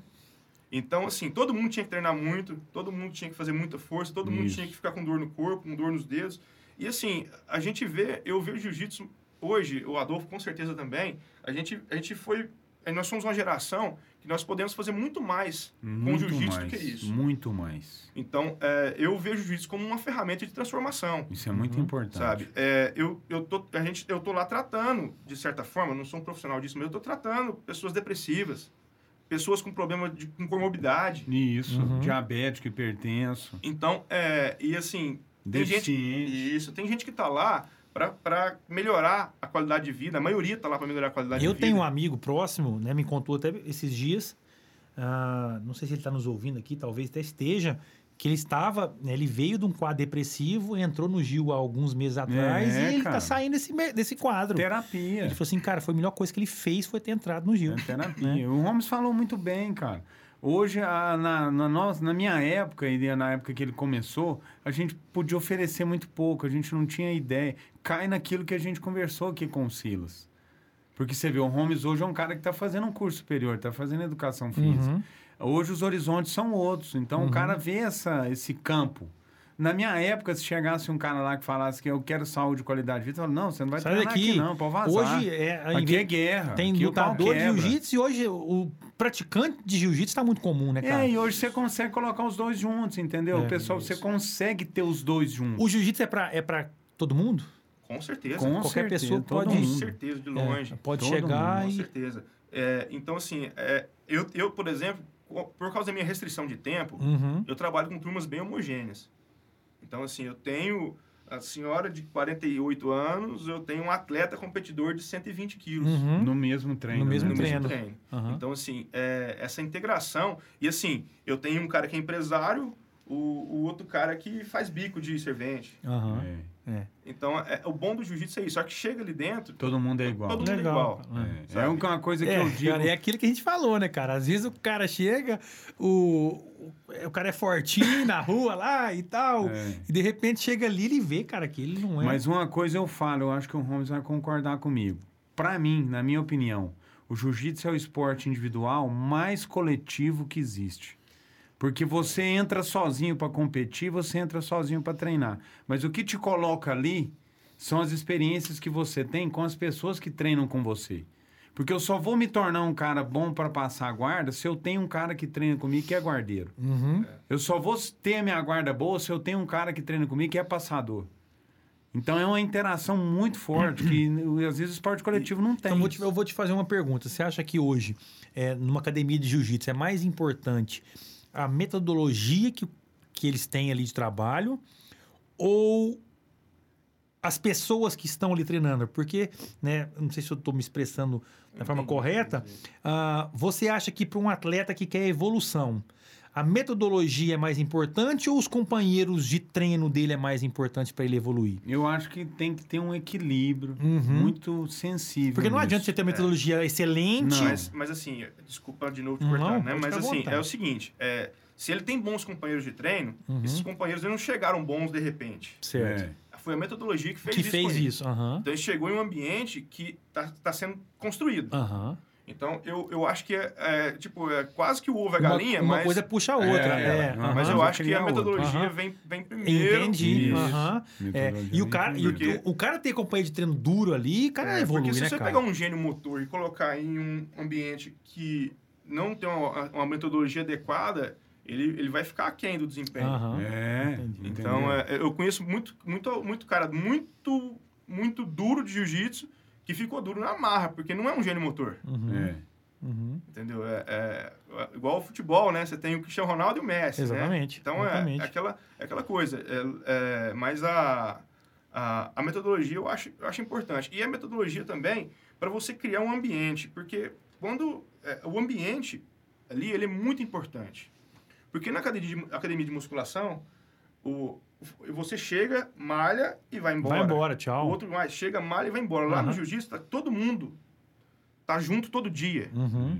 Então, assim, todo mundo tinha que treinar muito, todo mundo tinha que fazer muita força, todo mundo Isso. tinha que ficar com dor no corpo, com dor nos dedos. E assim, a gente vê, eu vejo jiu-jitsu hoje, o Adolfo com certeza também, a gente, a gente foi, eh, nós somos uma geração que nós podemos fazer muito mais com Muito jiu-jitsu do mais. que isso. Muito mais. Então, eh, eu vejo o jiu-jitsu como uma ferramenta de transformação. Isso é muito Uhum. importante. Sabe? É, eu, eu, tô, a gente, eu tô lá tratando, de certa forma, não sou um profissional disso, mas eu tô tratando pessoas depressivas, pessoas com problema de com comorbidade. Isso. Uhum. Diabético, hipertenso, Então, é, e assim, tem gente, deficiente. isso, tem gente que tá lá para melhorar a qualidade de vida, a maioria tá lá para melhorar a qualidade Eu de vida. tenho um amigo próximo, né? Me contou até esses dias. ah, não sei se ele está nos ouvindo aqui, talvez até esteja. Que ele estava, né, ele veio de um quadro depressivo, entrou no Gil há alguns meses atrás É, e ele está saindo desse, desse quadro. Terapia. Ele falou assim, cara, foi a melhor coisa que ele fez foi ter entrado no Gil. É terapia. O Holmes falou muito bem, cara. Hoje, a- na, na, nossa, na minha época e na época que ele começou, a gente podia oferecer muito pouco, a gente não tinha ideia. Cai naquilo que a gente conversou aqui com o Silas. Porque você vê, o Holmes hoje é um cara que está fazendo um curso superior, está fazendo educação física. Uhum. Hoje os horizontes são outros. Então Uhum. o cara vê essa, esse campo. Na minha época, se chegasse um cara lá que falasse que eu quero saúde e qualidade de vida, eu falo, não, você não vai Sai treinar daqui. aqui não, pode vazar. Hoje é, aqui é guerra. tem aqui lutador de jiu-jitsu e hoje o praticante de jiu-jitsu está muito comum, né, cara? É, e hoje você consegue colocar os dois juntos, entendeu? É, o pessoal, você consegue ter os dois juntos. O jiu-jitsu é para é pra todo mundo? Com certeza. Com qualquer certeza, pessoa todo pode- Com mundo. certeza, de É, longe. pode Todo chegar Com e... certeza. É, então, assim, é, eu, eu, por exemplo, por causa da minha restrição de tempo, Uhum. eu trabalho com turmas bem homogêneas. Então, assim, eu tenho a senhora de 48 anos, eu tenho um atleta competidor de 120 quilos. Uhum. No mesmo treino. No mesmo né? no mesmo treino. treino. Aham. Então, assim, é, essa integração. E, assim, eu tenho um cara que é empresário, o, o outro cara que faz bico de servente. Aham. É. É. Então, é, o bom do jiu-jitsu é isso. Só que chega ali dentro, Todo mundo é igual. todo mundo é Legal. igual. É, Sabe? é uma coisa que É, eu digo. cara, é aquilo que a gente falou, né, cara? Às vezes o cara chega, o, o, o cara é fortinho na rua lá e tal, É. e de repente chega ali e vê, cara, que ele não é. Mas uma coisa eu falo, eu acho que o Holmes vai concordar comigo. Pra mim, na minha opinião, o jiu-jitsu é o esporte individual mais coletivo que existe. Porque você entra sozinho pra competir, você entra sozinho pra treinar. Mas o que te coloca ali são as experiências que você tem com as pessoas que treinam com você. Porque eu só vou me tornar um cara bom pra passar a guarda se eu tenho um cara que treina comigo que é guardeiro. Uhum. Eu só vou ter a minha guarda boa se eu tenho um cara que treina comigo que é passador. Então é uma interação muito forte que às vezes o esporte coletivo não tem. Então, eu vou, te, eu vou te fazer uma pergunta. Você acha que hoje, é, numa academia de jiu-jitsu, é mais importante a metodologia que, que eles têm ali de trabalho ou as pessoas que estão ali treinando? Porque, né, não sei se eu estou me expressando da forma Entendi, correta. entendi. ah, você acha que para um atleta que quer evolução, a metodologia é mais importante ou os companheiros de treino dele é mais importante para ele evoluir? Eu acho que tem que ter um equilíbrio Uhum. muito sensível. Porque não nisso. adianta você ter uma metodologia excelente. Não. Mas, mas assim, desculpa de novo te Não, cortar, né? pode Mas assim, vontade. é o seguinte, é, se ele tem bons companheiros de treino, Uhum. esses companheiros não chegaram bons de repente. Certo. É. Foi a metodologia que fez que isso. fez isso. Aham. Então ele chegou em um ambiente que está sendo construído. Aham. Então eu, eu acho que é, é, tipo, é quase que o ovo é Uma, galinha, uma mas, coisa puxa a outra. É, É, aham. mas eu acho que a metodologia Aham. vem, vem primeiro. Entendi. Isso. aham. É, e o cara, e o, o cara ter companhia de treino duro ali, o cara É, evolui, porque se né, você cara? pegar um gênio motor e colocar em um ambiente que não tem uma, uma metodologia adequada, ele, ele vai ficar aquém do desempenho. Aham. É. Entendi. Então, entendeu? é, eu conheço muito, muito, muito cara muito, muito duro de jiu-jitsu que ficou duro na marra, porque não é um gênio motor, Uhum. É. Uhum. entendeu? É, é- é igual ao futebol, né? Você tem o Cristiano Ronaldo e o Messi, né? Exatamente, Então, exatamente. É, aquela, é aquela coisa. É, é, mas a, a, a metodologia eu acho, eu acho importante. E a metodologia também para você criar um ambiente, porque quando é, o ambiente ali ele é muito importante. Porque na academia de, academia de musculação, o, o- você chega, malha e vai embora. Vai embora, O tchau. outro mais chega, malha e vai embora. Lá no Aham. jiu-jitsu, tá todo mundo tá junto todo dia. Uhum.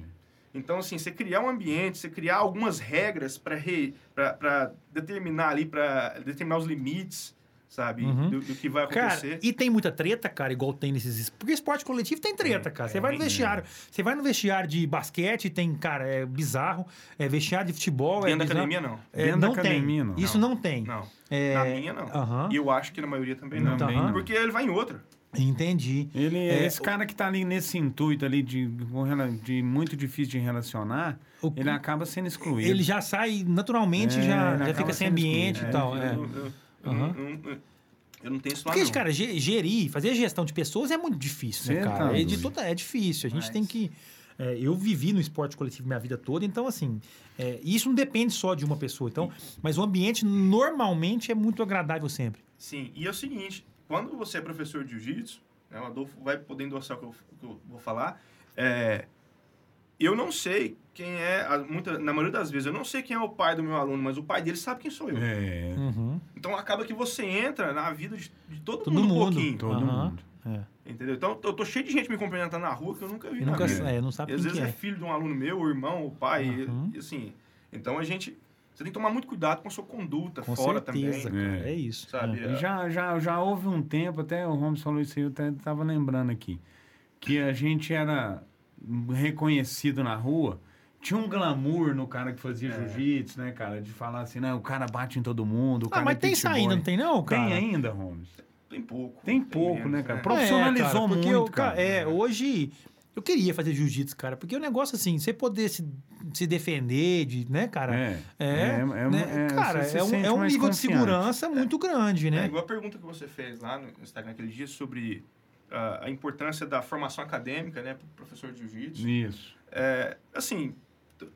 Então, assim, você criar um ambiente, você criar algumas regras para determinar ali, para determinar os limites, sabe? Uhum. Do, do que vai Cara, acontecer. e tem muita treta, cara, igual tem nesses. Porque esporte coletivo tem treta, cara. Você vai no vestiário. Você vai no vestiário de basquete, tem, cara, é bizarro. É vestiário de futebol. é Dentro da bizarro. academia, não. É, Dentro da não academia, tem. não. Isso não tem. Não. É, Na minha, não. E eu acho que na maioria também não. Também não. Porque ele vai em outra. Entendi. Ele, É, esse cara que tá ali nesse intuito ali de, de muito difícil de relacionar, O- ele acaba sendo excluído. Ele já sai naturalmente, É, já, já fica sem ambiente excluído. e tal. eu, é. eu- eu- eu não- eu- eu não tenho isso lá, Porque, não. cara, ge- gerir, fazer gestão de pessoas é muito difícil, né, cara? tá é, de toda, é difícil. A gente Mas- tem que. é, eu vivi no esporte coletivo minha vida toda, então, assim, é, isso não depende só de uma pessoa. Então, mas o ambiente normalmente é muito agradável sempre. Sim, e é o seguinte, quando você é professor de jiu-jitsu, né, o Adolfo vai poder endossar o que eu, o que eu vou falar, é, eu não sei quem é, a- muita, na maioria das vezes, eu não sei quem é o pai do meu aluno, mas o pai dele sabe quem sou eu. É, Uhum. Então acaba que você entra na vida de, de todo, Todo mundo, um mundo. pouquinho. todo Aham. mundo. É. Entendeu? Então eu tô cheio de gente me cumprimentando na rua que eu nunca vi na nunca vida. é, não sabe E às vezes é. é. filho de um aluno meu, o irmão, o pai, e- Uhum. e, assim. Então a gente. Você tem que tomar muito cuidado com a sua conduta Com fora certeza, também. cara. É. É, isso. Sabe? É. Já, já, já houve um tempo, até o Holmes falou isso aí, eu até tava lembrando aqui, que a gente era reconhecido na rua, tinha um glamour no cara que fazia É. jiu-jitsu, né, cara? De falar assim, não, o cara bate em todo mundo, o Ah, cara mas é tem boy. saindo, não tem não, cara? Tem ainda, Holmes. Tem pouco. Tem pouco, menos, né, cara? né? Pro- Profissionalizou porque muito, eu, cara. É, hoje eu queria fazer jiu-jitsu, cara, porque o negócio assim, você poder se, se defender, de, né, cara? É, É, é, né, é, cara, você se é um, sente é um mais nível de confiante. segurança muito grande, É né? igual a pergunta que você fez lá no Instagram aquele dia sobre a importância da formação acadêmica, né, para o professor de jiu-jitsu. Isso. É, assim,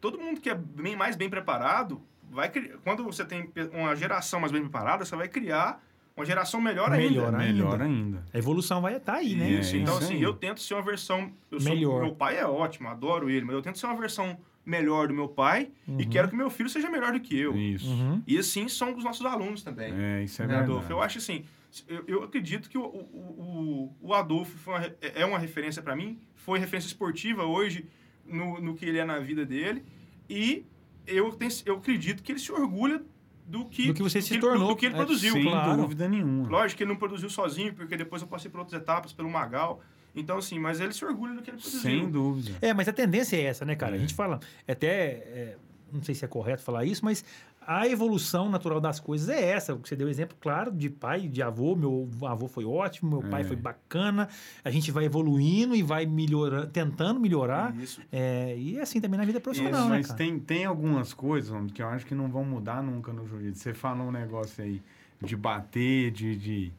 todo mundo que é bem, mais bem preparado, vai quando você tem uma geração mais bem preparada, você vai criar uma geração melhor ainda. Melhor ainda. Melhor ainda. A evolução vai estar aí, né? É, Isso, então isso assim, aí. eu tento ser uma versão... Eu sou- Melhor. meu pai é ótimo, adoro ele, mas eu tento ser uma versão melhor do meu pai e quero que meu filho seja melhor do que eu. Isso. Uhum. E assim são os nossos alunos também. É, isso é né, verdade. Adolfo? Eu acho assim, eu, eu acredito que o, o, o, o Adolfo foi uma re- é uma referência para mim, foi referência esportiva hoje no, no que ele é na vida dele e eu, tenho, eu acredito que ele se orgulha do que, Do que você se ele- tornou. do que ele É, produziu. Sem claro. dúvida nenhuma. Lógico que ele não produziu sozinho, porque depois eu passei por outras etapas, pelo Magal. Então, assim, mas ele se orgulha do que ele produziu. Sem dúvida. É, mas a tendência é essa, né, cara? É. A gente fala, até, é, não sei se é correto falar isso, mas a evolução natural das coisas é essa. Você deu exemplo, claro, de pai, de avô. Meu avô foi ótimo, meu pai É. foi bacana. A gente vai evoluindo e vai melhorando, tentando melhorar. Isso. É, e é assim também na vida profissional, Isso, né, mas cara? tem, tem algumas coisas homem, que eu acho que não vão mudar nunca no jiu-jitsu. Você fala um negócio aí de bater, de, de,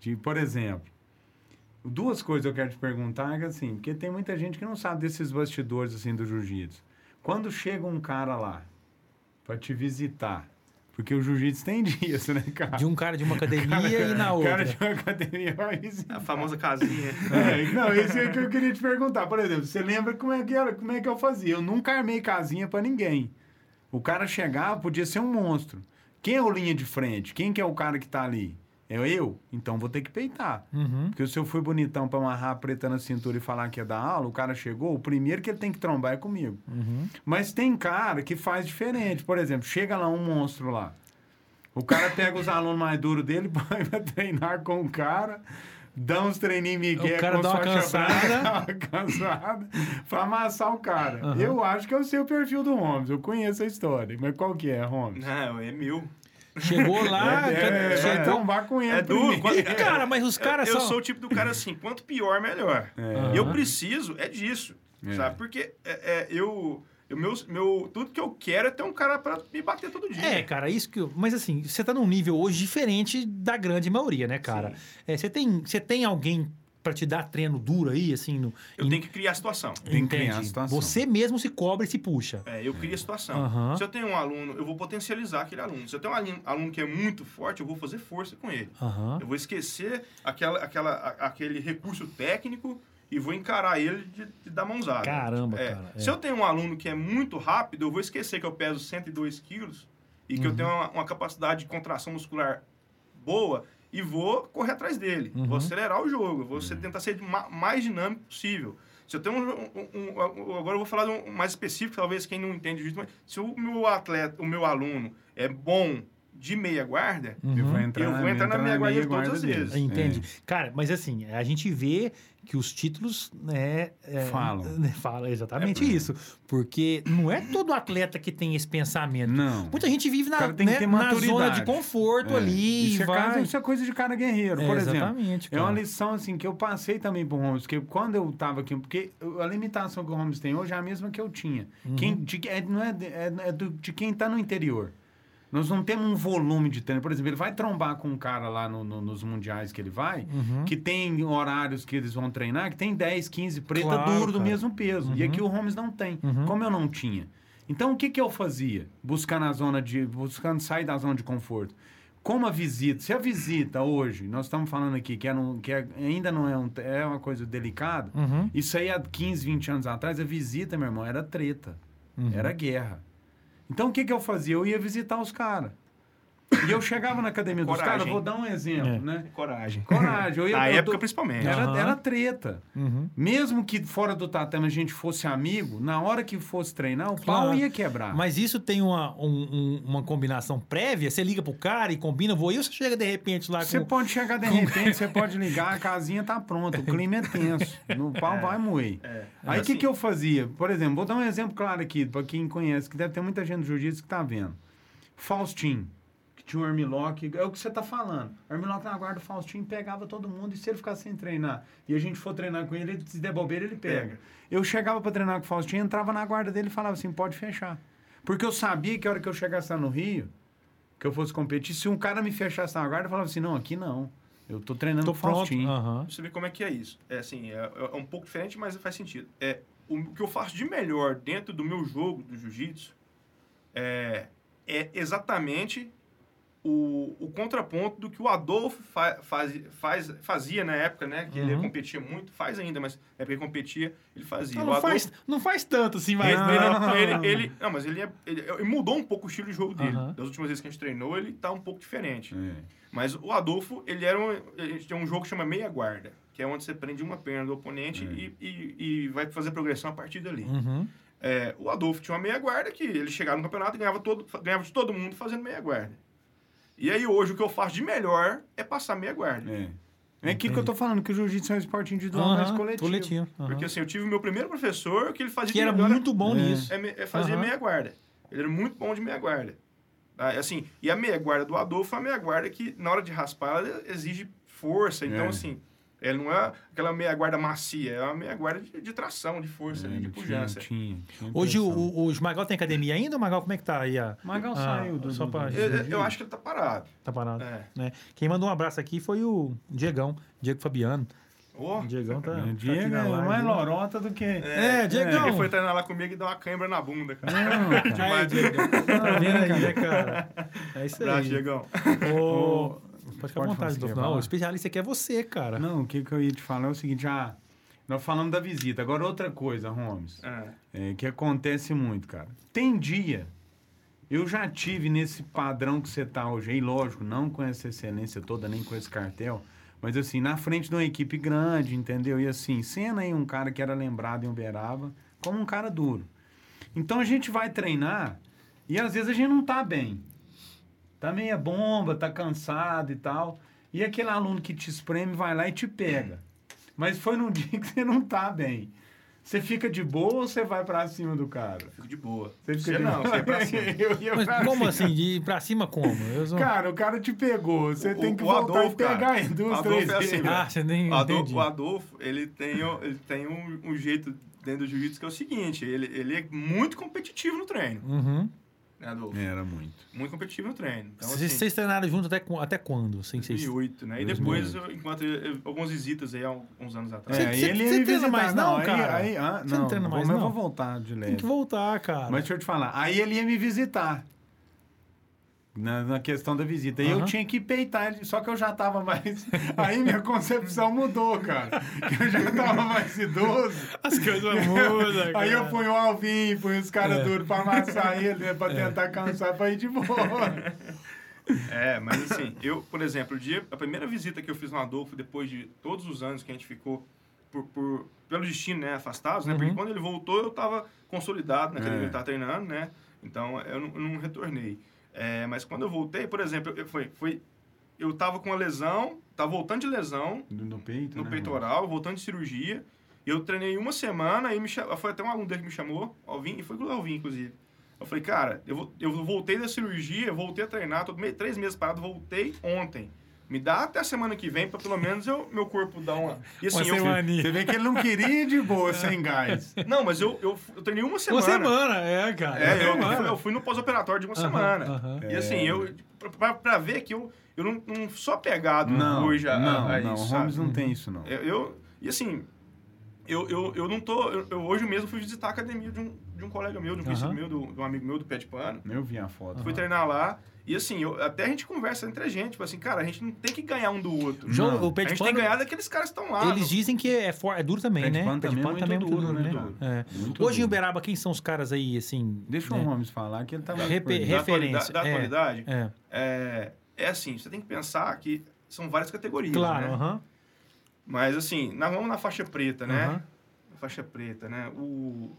de, por exemplo, duas coisas eu quero te perguntar, que assim, porque tem muita gente que não sabe desses bastidores assim do jiu-jitsu. Quando chega um cara lá para te visitar, porque o jiu-jitsu tem dias, né, cara? De um cara de uma academia e na outra. cara de uma academia vai visitar. A famosa casinha. É, não, esse é que eu queria te perguntar. Por exemplo, você lembra como é que, era, como é que eu fazia? Eu nunca armei casinha pra ninguém. O cara chegava, podia ser um monstro. Quem é o linha de frente? Quem que é o cara que tá ali? É eu? Então vou ter que peitar. Uhum. Porque se eu fui bonitão pra amarrar a preta na cintura e falar que ia dar aula, o cara chegou, o primeiro que ele tem que trombar é comigo. Uhum. Mas tem cara que faz diferente. Por exemplo, chega lá um monstro lá. O cara pega os alunos mais duros dele, põe pra treinar com o cara, dá uns treininhos migué O cara com dá uma cansada. cansada, pra amassar o cara. Aham. Eu acho que eu sei o perfil do Holmes, eu conheço a história. Mas qual que é, Holmes? Não, é mil. Chegou lá, é, é, com ele É duro. Quando- Cara, mas os caras eu são... sou o tipo do cara assim, quanto pior, melhor. É. E eu preciso é disso, É. sabe? Porque é, é, eu, eu meu, meu, tudo que eu quero é ter um cara pra me bater todo dia. É, cara, isso que. eu- Mas assim, você tá num nível hoje diferente da grande maioria, né, cara? É, você, tem, você tem alguém pra te dar treino duro aí, assim? No, Eu em- tenho que criar a situação. Tem que criar a Entende? situação. Você mesmo se cobra e se puxa. É, eu crio a situação. Aham. Se eu tenho um aluno, eu vou potencializar aquele aluno. Se eu tenho um aluno, que é muito forte, eu vou fazer força com ele. Aham. Eu vou esquecer aquela, aquela, aquele recurso técnico e vou encarar ele de, de dar mãozada. Caramba, É, cara. é. Se eu tenho um aluno que é muito rápido, eu vou esquecer que eu peso 102 quilos e que eu Uhum. tenho uma, uma capacidade de contração muscular boa e vou correr atrás dele. Uhum. Vou acelerar o jogo, vou ser- tentar ser ma- mais dinâmico possível. Se eu tenho um, um- um- agora eu vou falar de um mais específico, talvez quem não entende jiu-jitsu, mas se o meu atleta, o meu aluno é bom de meia guarda, Eu vou Uhum. entrar, eu vou entrar na minha guarda todas as dele. vezes. Entende? Cara, mas assim, a gente vê que os títulos, né... é, Falam. né, Fala exatamente É. isso. Porque não é todo atleta que tem esse pensamento. Não. Muita gente vive na, cara né, na zona de conforto É. ali. Isso é, vai... casa- isso é coisa de cara guerreiro. É, Por exemplo, exatamente, É uma cara. lição assim que eu passei também pro Holmes, que quando eu tava aqui, porque a limitação que o Holmes tem hoje é a mesma que eu tinha. Uhum. Quem, de, é, não é, de- é, é do- de quem tá no interior. Nós não temos um volume de treino. Por exemplo, ele vai trombar com um cara lá no- no- nos mundiais que ele vai, Uhum. que tem horários que eles vão treinar, que tem 10, 15 preta Claro, duro do cara. mesmo peso. E Uhum. aqui o Holmes não tem. Uhum. Como eu não tinha. Então, o que, que eu fazia? Buscando a zona de. Buscando sair da zona de conforto. Como a visita, se a visita hoje, nós estamos falando aqui que, é um- que é- ainda não é, um, é uma coisa delicada, Uhum. isso aí há 15, 20 anos atrás, a visita, meu irmão, era treta, Uhum. era guerra. Então o que, que eu fazia? Eu ia visitar os caras. E eu chegava na academia dos caras, vou dar um exemplo, É. né? Coragem. Coragem. Eu ia, Na eu época, principalmente. Era, Aham. era treta. Uhum. Mesmo que fora do tatame a gente fosse amigo, na hora que fosse treinar, o Claro. pau ia quebrar. Mas isso tem uma, um- um- uma combinação prévia? Você liga pro cara e combina, vou eu, você chega de repente lá Você com... pode chegar de repente, você pode ligar, a casinha tá pronta, o clima é tenso, no pau vai moer. É. Aí o Assim, que, que eu fazia? Por exemplo, vou dar um exemplo claro aqui, para quem conhece, que deve ter muita gente do jiu-jitsu que tá vendo. Faustinho, que tinha o Armlock, é o que você tá falando. Armlock na guarda, o Faustinho pegava todo mundo, e se ele ficar sem treinar, e a gente for treinar com ele, ele se der bobeira, ele pega. Pega. Eu chegava para treinar com o Faustinho, entrava na guarda dele e falava assim, pode fechar. Porque eu sabia que a hora que eu chegasse lá no Rio, que eu fosse competir, se um cara me fechasse na guarda, eu falava assim, não, aqui não. Eu tô treinando Tô com o. Faustinho. Aham. Você vê como é que é isso. É assim, é, é um pouco diferente, mas faz sentido. É, o que eu faço de melhor dentro do meu jogo do jiu-jitsu é, é exatamente o, o contraponto do que o Adolfo fa, faz, faz, fazia na época, né? Que ele Uhum. competia muito, faz ainda, mas na época que ele competia, ele fazia. Não, O não, Adolfo- faz, não faz tanto assim mais, ele, não, ele, ele- não, mas ele, é- ele, ele mudou um pouco o estilo de jogo dele. Aham. Das últimas vezes que a gente treinou, ele tá um pouco diferente. É. Mas o Adolfo, ele era um, ele tem um jogo que chama meia guarda, que é onde você prende uma perna do oponente É. e, e, e vai fazer progressão a partir dali. Uhum. É, o Adolfo tinha uma meia guarda que ele chegava no campeonato e ganhava, todo, ganhava de todo mundo fazendo meia guarda. E aí hoje o que eu faço de melhor é passar meia guarda. É. É aquilo que eu tô falando, que o jiu-jitsu é um esporte individual, mas Aham, coletivo. coletivo. aham. Porque assim, eu tive o meu primeiro professor que ele fazia Que era melhor- muito bom É. nisso. é, é fazer Aham. meia guarda. Ele era muito bom de meia guarda. Tá? Assim, e a meia guarda do Adolfo é uma meia guarda que, na hora de raspar, ela exige força. Então, É. assim, ela não é aquela meia guarda macia, é uma meia guarda de, de tração, de força, É, ali, de tinha, pujança. tinha, tinha Hoje o, o, o Magal tem academia ainda? O Magal, como é que tá aí? A, Magal Ah, saiu do. só do- pra- do- Eu, eu- acho que ele tá parado. tá parado. É. né? Quem mandou um abraço aqui foi o Diegão, Diego Fabiano. Ó, O Diegão tá. É, tá Diego na é mais né? lorota do que. É, Diegão. Ele foi treinar lá comigo e deu uma câimbra na bunda, cara. Não, cara. Aí, Diegão. Tá vendo aí, né, cara? É isso Abraço, aí. Diegão. Ô, Pode ficar à vontade, quer Não, o especialista aqui é você, cara. Não, o que, que eu ia te falar é o seguinte, ah, nós falamos da visita. Agora outra coisa, Holmes, É. é, que acontece muito, cara. Tem dia, eu já tive nesse padrão que você tá hoje aí, lógico, não com essa excelência toda, nem com esse cartel, mas assim, na frente de uma equipe grande, entendeu? E assim, sendo aí um cara que era lembrado em Uberaba como um cara duro. Então a gente vai treinar e às vezes a gente não tá bem. Tá meia bomba, tá cansado e tal. E aquele aluno que te espreme vai lá e te pega. Mas foi num dia que você não tá bem. Você fica de boa ou você vai pra cima do cara? Fico de boa. Você Você não, você é pra cima. Eu ia Mas pra como cima. assim? De ir pra cima como? Eu sou... Cara, o cara te pegou. Você O- tem que o voltar Adolfo, e pegar cara, em duas, o Adolfo três é assim, vezes. velho. Ah, você nem O Adolfo, o Adolfo, ele tem, ele tem um, um jeito dentro do jiu-jitsu que é o seguinte, ele, ele é muito competitivo no treino, Uhum. Né, Adolfo? Era muito. Muito competitivo no treino. Então, Vocês assim, vocês treinaram junto até, até quando? Sem vocês... 2008, né? E 2008. depois, eu, enquanto eu- eu- algumas visitas aí há alguns anos atrás. Você- É, você- ele você treina mais não, aí- cara? Aí, ah, Você não não, treina mais mas eu não? vou voltar de leve. Tem que voltar, cara. Mas deixa eu te falar. Aí ele ia me visitar. Na, na questão da visita. E eu Aham. tinha que peitar ele, só que eu já tava mais. Aí minha concepção mudou, cara. Eu já tava mais idoso. As coisas mudam, Aí eu fui o Alvin, fui os caras É. duros pra amassar ele, né, pra tentar cansar pra ir de boa. É, mas assim, eu, por exemplo, o dia, a primeira visita que eu fiz no Adolfo, depois de todos os anos que a gente ficou por, por- pelo destino, né, afastados, né? Porque Uhum. quando ele voltou, eu estava consolidado naquele É. que ele estava treinando, né? Então, eu não, eu não retornei. É, mas quando eu voltei, por exemplo, eu, foi, foi, eu tava com uma lesão, tava voltando de lesão, No peito, no né, peitoral, voltando de cirurgia. E eu treinei uma semana, aí me foi até um aluno dele que me chamou, Alvin, e foi com o Alvin, inclusive. Eu falei, cara, eu, eu voltei da cirurgia, voltei a treinar, tô me- três meses parado, voltei ontem. Me dá até a semana que vem, pra pelo menos eu, meu corpo dar uma. E assim, Uma eu, semaninha. Você vê que ele não queria ir de boa, sem gás. Não, mas eu, eu, eu treinei uma Uma semana. semana, é, cara. É, eu, Uma eu fui, semana. eu fui no pós-operatório de uma Aham, semana. aham. E assim, eu. Pra, pra- ver que eu, eu não, não sou apegado Não, hoje a, não, a não. isso. O sabe? Holmes não tem isso, não. Eu, eu- e assim, eu, eu, eu não tô. Eu, eu hoje mesmo fui visitar a academia de um, de um colega meu, de um conhecido Aham. meu, do- de um amigo meu do pé de pano. Eu vi a foto. Fui treinar lá. E assim, eu- até a gente conversa entre a gente, tipo assim, cara, a gente não tem que ganhar um do outro. João, o pé a gente tem que ganhar daqueles caras que estão lá. eles dizem que é, for, é duro também, né? Pé de também é pano também é muito duro, duro, né? né? É. Muito Hoje em duro. Uberaba, quem são os caras aí, assim... Deixa né? o Holmes falar que ele tá Repe- dentro. da referência, atualidade, da é. atualidade É, é, é assim, você tem que pensar que são várias categorias. claro, né? aham. Mas assim, nós vamos na faixa preta, né? Aham. Na faixa preta, né? O,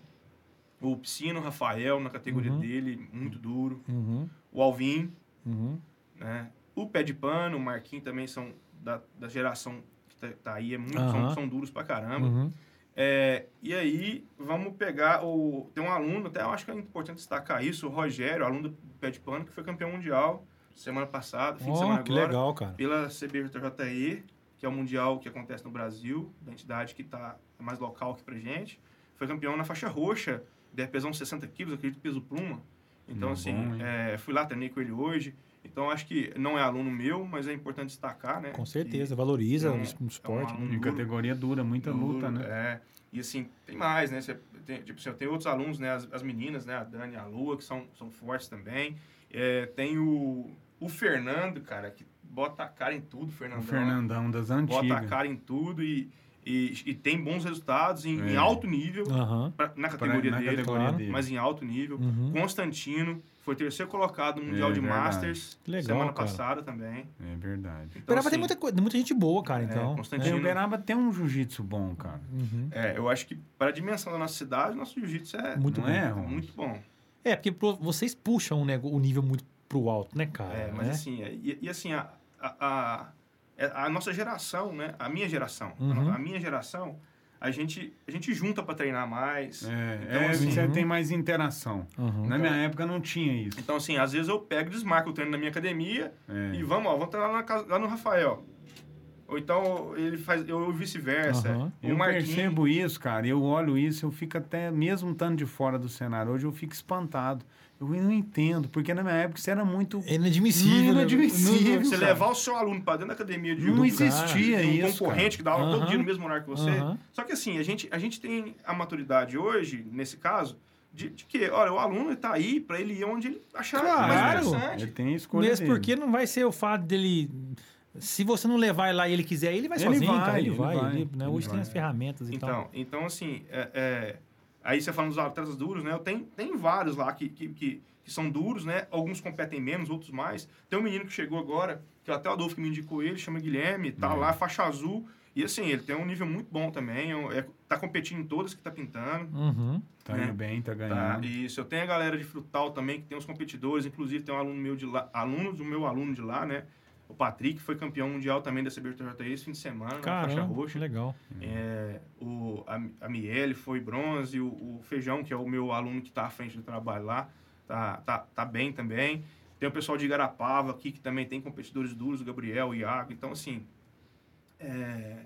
o Piscino Rafael, na categoria Uhum. dele, muito duro. Uhum, O Alvin, uhum. né? O Pé de Pano, o Marquinhos também são da, da geração que tá, tá aí, é muito, são, são duros pra caramba. Uhum. É, e aí, vamos pegar o. Tem um aluno, até eu acho que é importante destacar isso, o Rogério, aluno do Pé de Pano, que foi campeão mundial semana passada, fim de Ó, semana que agora, legal, cara. pela CBJJE, que é o mundial que acontece no Brasil, da entidade que tá é mais local aqui pra gente. Foi campeão na faixa roxa, deve pesar uns 60 quilos, acredito, peso pluma. Então, Hum, assim, bom, é, fui lá, treinei com ele hoje. Então, acho que não é aluno meu, mas é importante destacar, né? Com que certeza, valoriza é um- o es- o esporte. é um né? Em categoria dura, muita luta, duro, né? É. E assim, tem mais, né? Você tem, tipo, você tem outros alunos, né? As, as meninas, né? A Dani e a Lua, que são, são fortes também. É, tem o, O Fernando, cara, que bota a cara em tudo, Fernandão. O Fernandão das Bota a antigas. cara em tudo e, e, e tem bons resultados em, em É. alto nível, Aham. pra- na Pra- categoria na dele, categoria claro. dele. mas em alto nível. Uhum. Constantino foi terceiro colocado no Mundial É de verdade. Masters legal, semana cara. passada também. É verdade. Então, Uberaba tem assim, muita, coisa- muita gente boa, cara, é, então. É, Constantino. o Uberaba tem um jiu-jitsu bom, cara. Uhum. É, eu acho que para a dimensão da nossa cidade, nosso jiu-jitsu é Muito não bom. é, muito bom. É, porque pro- vocês puxam o, nego- o nível muito pro alto, né, cara? É, mas né? assim, é, e, e assim, a, a, a, é, a nossa geração, né? A minha geração, Uhum. a minha geração, a gente, a gente junta para treinar mais. É, Então, é, assim, você uhum. tem mais interação. Uhum. Na minha época não tinha isso. Então, assim, às vezes eu pego e desmarco o treino na minha academia É. e vamos, ó, vamos treinar lá, na casa- lá no Rafael. Ou então ele faz, eu vice-versa. O Eu Marquinhos- percebo isso, cara. Eu olho isso, eu fico até, mesmo estando de fora do cenário hoje, eu fico espantado. Eu não entendo, porque na minha época isso era muito. É inadmissível. né? Inadmissível. Você cara. levar o seu aluno para dentro da academia de Não judô, existia de um isso. concorrente que dá aula Aham. todo dia no mesmo horário que você. Aham. Só que assim, a gente, a gente tem a maturidade hoje, nesse caso, de, de que, olha, o aluno está aí para ele ir onde ele achar Claro. mais Cara. interessante. Ele tem escolha. Mesmo dele. porque não vai ser o fato dele. Se você não levar ele lá e ele quiser, ele vai Ele sozinho, vai, cara. Ele, ele vai. vai, ele, né? ele Hoje tem as ferramentas e Então, tal. então assim, é, é, aí você falando dos atletas duros, né? Eu tenho, tem vários lá que, que, que, que são duros, né? Alguns competem menos, outros mais. Tem um menino que chegou agora, que até o Adolfo que me indicou ele, chama Guilherme, tá Uhum. lá, faixa azul. E assim, ele tem um nível muito bom também. é é- tá competindo em todas que tá pintando. Uhum. Tá né? indo bem, tá Tá, ganhando. isso. Eu tenho a galera de frutal também, que tem os competidores. Inclusive, tem um aluno meu de lá, aluno do meu aluno de lá, né? O Patrick foi campeão mundial também da CBJJ esse fim de semana, na faixa Caramba, que roxa. legal. É, o, a, a Miele foi bronze, o, o Feijão, que é o meu aluno que está à frente do trabalho lá, tá, tá, tá bem também. Tem o pessoal de Igarapava aqui, que também tem competidores duros, o Gabriel, o Iago. Então, assim, é,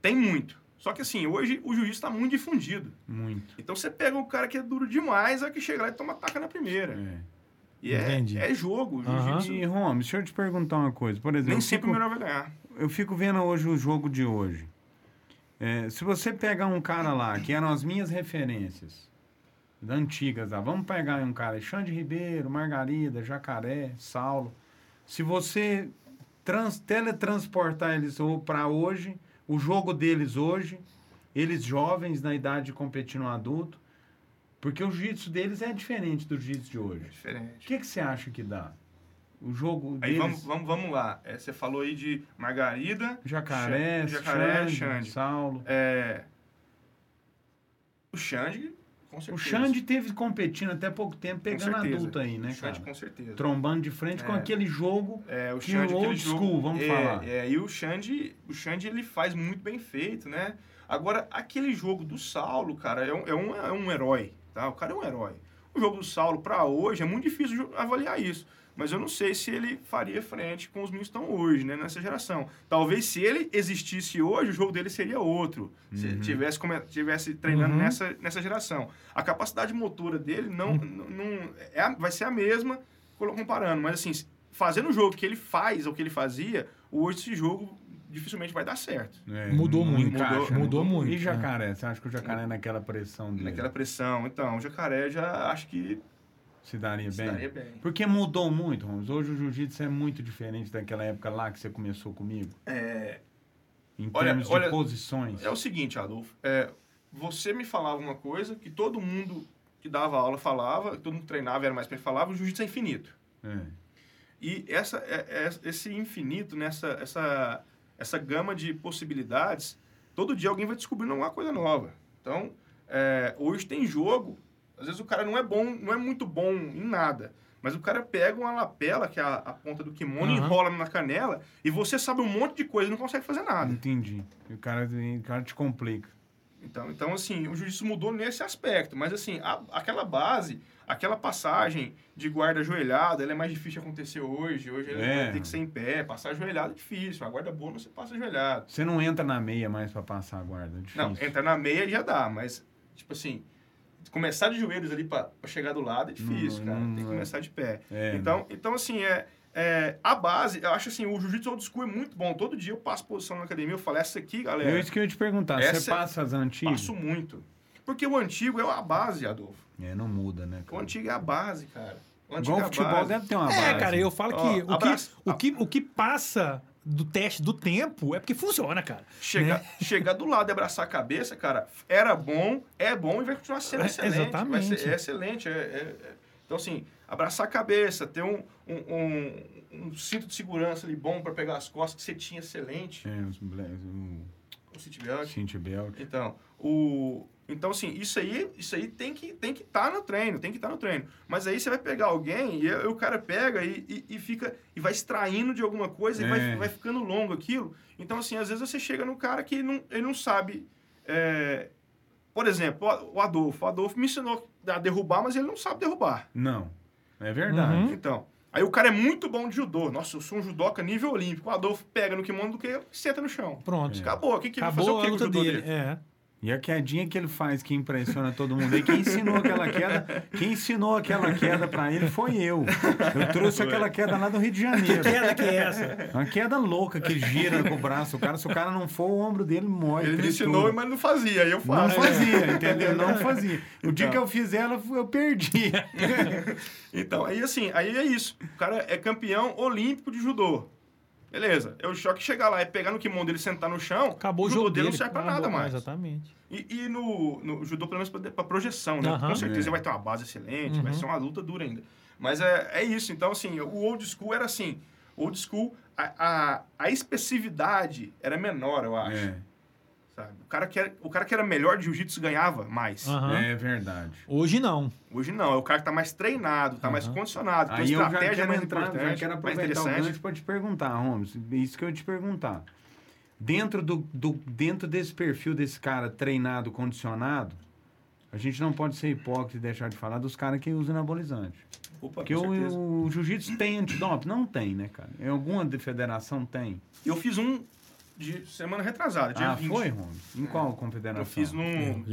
tem muito. Só que, assim, hoje o juiz está muito difundido. Muito. Então, você pega um cara que é duro demais, é que chega lá e toma taca na primeira. É. E é, Entendi. é jogo. o Aham. jiu-jitsu E, Romes, deixa eu te perguntar uma coisa. Por exemplo, nem eu sempre fico- o melhor vai ganhar. eu fico vendo hoje o jogo de hoje. É, se você pegar um cara lá, que eram as minhas referências, antigas lá, vamos pegar um cara, Xande Ribeiro, Margarida, Jacaré, Saulo. Se você trans, teletransportar eles para hoje, o jogo deles hoje, eles jovens na idade de competir no adulto, porque o jiu-jitsu deles é diferente do jiu-jitsu de É hoje. diferente. O que, que você acha que dá? O jogo Aí deles... vamos, vamos, vamos lá. É, você falou aí de Margarida, Jacaré, Xande- Jacaré, Xande. Saulo. É, o Xande, com certeza. O Xande teve competindo até pouco tempo, Com pegando adulto aí, né, O Xande, cara? com certeza. Trombando de frente com É. aquele jogo. É, o que Xande, old aquele jogo, school, vamos é, falar. É, e o Xande, o Xande, ele faz muito bem feito, né? Agora, aquele jogo do Saulo, cara, é um, é um, é um herói, tá? O cara é um herói. O jogo do Saulo, para hoje, é muito difícil avaliar isso. Mas eu não sei se ele faria frente com os meninos que estão hoje, né? Nessa geração. Talvez se ele existisse hoje, o jogo dele seria outro. Se ele Uhum. tivesse, tivesse treinando Uhum. nessa, nessa geração. A capacidade motora dele não, não, não- é vai ser a mesma comparando. Mas assim, fazendo o jogo que ele faz ou que ele fazia, hoje esse jogo dificilmente vai dar certo. É, Mudou muito, mudou, mudou né? muito. E Jacaré? Você acha que o Jacaré naquela pressão dele Naquela pressão. Então, o jacaré já acho que se daria se bem? daria bem. Porque mudou muito, Ramos. Hoje o jiu-jitsu é muito diferente daquela época lá que você começou comigo. É, Em Olha- termos de olha, posições. é o seguinte, Adolfo. é, você me falava uma coisa que todo mundo que dava aula falava, todo mundo que treinava era mais para falava, o jiu-jitsu é infinito. É. E essa, é- é- esse infinito, nessa, essa, essa gama de possibilidades, todo dia alguém vai descobrindo alguma coisa nova. Então, é, hoje tem jogo, às vezes o cara não é bom, não é muito bom em nada, mas o cara pega uma lapela, que é a, a ponta do kimono, Aham. enrola na canela, e você sabe um monte de coisa e não consegue fazer nada. Entendi. E O cara, o cara te complica. Então, então assim, o jiu-jitsu mudou nesse aspecto, mas assim, a- aquela base, aquela passagem de guarda ajoelhada, ela é mais difícil de acontecer hoje. Hoje É. ter que ser em pé, passar ajoelhado é difícil. A guarda boa você passa ajoelhado. Você não entra na meia mais pra passar a guarda. É. Não, entrar na meia já dá, mas, tipo assim, começar de joelhos ali pra, pra chegar do lado é difícil, Não, cara. não Tem que começar de pé. É, Então, então assim, é, é, a base, eu acho assim, o jiu-jitsu old school é muito bom. Todo dia eu passo posição na academia, eu falo, essa aqui, galera. É isso que eu ia te perguntar. Você é- passa as antigas? Passo muito. Porque o antigo é a base, Adolfo. É, não muda, né? O cara? antigo é a base, cara. Uma Igual o antiga futebol base. deve ter uma É, base. cara, eu falo Ó, que, o que o que o que passa do teste do tempo é porque funciona, cara. Chegar, Né? chegar do lado e abraçar a cabeça, cara, era bom, é bom e vai continuar sendo É, excelente. Vai exatamente. ser, é excelente. é- é- é. Então, assim, abraçar a cabeça, ter um, um, um- um cinto de segurança ali bom para pegar as costas que você tinha excelente. É, os blacks, o O Belt. Então, o, então assim, isso aí, isso aí tem que tem que estar no treino, tem que estar no treino. Mas aí você vai pegar alguém e, o cara pega e, e, e fica e vai extraindo de alguma coisa e É. vai, vai ficando longo aquilo. Então assim, às vezes você chega no cara que não, ele não sabe. é, por exemplo, o Adolfo. O Adolfo me ensinou a derrubar, mas ele não sabe derrubar. Não, é verdade. Uhum. Então, aí o cara é muito bom de judô. Nossa, eu sou um judoca nível olímpico. O Adolfo pega no kimono do que senta no chão. Pronto. É. Acabou. O que, que ele vai fazer Acabou o que com o judô dele. dele? É. E a quedinha que ele faz que impressiona todo mundo aí, quem ensinou aquela queda, quem ensinou aquela queda pra ele foi eu. Eu trouxe aquela queda lá do Rio de Janeiro. Queda que é essa? Uma queda louca que gira com o braço. O cara, se o cara não for, o ombro dele morre. Ele me ensinou, mas não fazia. Aí eu Não faço. fazia, entendeu? Não fazia. O dia Então. que eu fiz ela, eu perdi. Então, aí assim, aí é isso. O cara é campeão olímpico de judô. Beleza. Eu só que chegar lá e pegar no kimono dele e sentar no chão, Acabou o judô jogo dele dele. não serve pra nada mais. Exatamente. E, e no, no judô, pelo menos pra, pra projeção, né? Aham. Com certeza É. vai ter uma base excelente, vai Uhum. ser uma luta dura ainda. Mas é, é isso. Então, assim, o old school era assim. O old school, a, a, a expressividade era menor, eu acho. É, Sabe? O, cara que era, o cara que era melhor de jiu-jitsu ganhava mais. Aham. é verdade. Hoje não. Hoje não, é o cara que tá mais treinado, tá mais Aham. condicionado, Aí eu já estratégia quero mais entrar, já quero mais aproveitar o gancho para te perguntar, Holmes. Isso que eu ia te perguntar. Dentro, do, do- dentro desse perfil desse cara treinado, condicionado, a gente não pode ser hipócrita e deixar de falar dos caras que usam anabolizante. Opa, Porque o, o jiu-jitsu tem antidoping? Não tem, né, cara? Em alguma de- federação tem. Eu fiz um de semana retrasada, dia ah, 20. foi, Holmes? Em qual confederação? Eu fiz num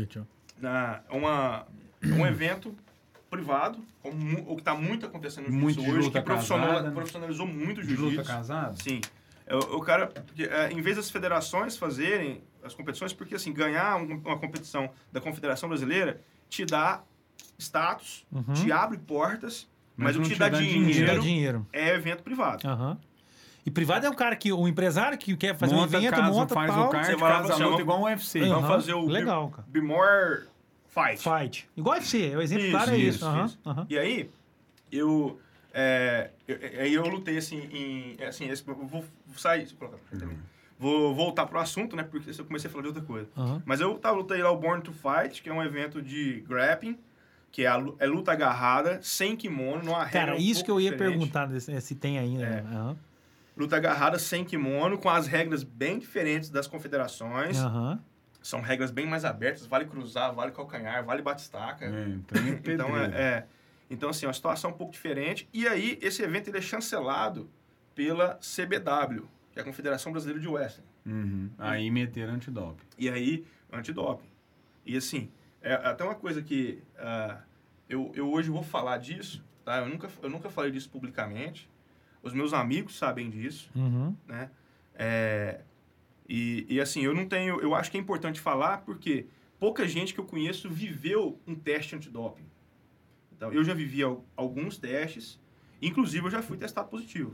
na, uma, um evento privado, como o que está muito acontecendo no Muito jiu-jitsu de hoje, que profissional- casada, né? profissionalizou muito o de luta jiu-jitsu. casada? Sim. É, O, o cara, porque, é, em vez das federações fazerem as competições, porque assim, ganhar um- uma competição da Confederação Brasileira te dá status, Uhum. te abre portas, Mas mas, o não que te te dá, dá dinheiro, Te dá dinheiro. é evento privado. Aham. E privado é um cara que, um empresário que quer fazer monta um evento, casa, monta faz tal. o kart, Você vai lá, a luta vai- igual um UFC. Vamos Aham, fazer o Legal, cara. Be More Fight. Fight. Igual UFC, é o exemplo Isso, claro é isso. isso, Aham, isso. aham. E aí, eu, é, eu- aí eu lutei assim em. Assim, esse- vou sair. deixa eu. Vou voltar pro assunto, né? Porque eu comecei a falar de outra coisa. aham. Mas eu tava, lutei lá o Born to Fight, que é um evento de grappling, que é, a é luta agarrada, sem kimono, numa regra Cara, um isso que eu ia diferente. perguntar eh, se tem ainda. É. né? Aham. Luta agarrada sem kimono, com as regras bem diferentes das confederações. Aham. São regras bem mais abertas, vale cruzar, vale calcanhar, vale batistaca. É, então é Então, é, é. então, assim, é uma situação um pouco diferente. E aí, esse evento ele é chancelado pela CBW, que é a Confederação Brasileira de Wrestling. Uhum. Aí meteram antidoping. E aí, antidoping. E assim, é até uma coisa que ah, eu, eu hoje vou falar disso, tá? Eu nunca, eu nunca falei disso publicamente. Os meus amigos sabem disso, Uhum. né? É, e, e assim, eu não tenho... Eu acho que é importante falar porque pouca gente que eu conheço viveu um teste antidoping. Então, eu já vivi al- alguns testes, inclusive eu já fui testado positivo.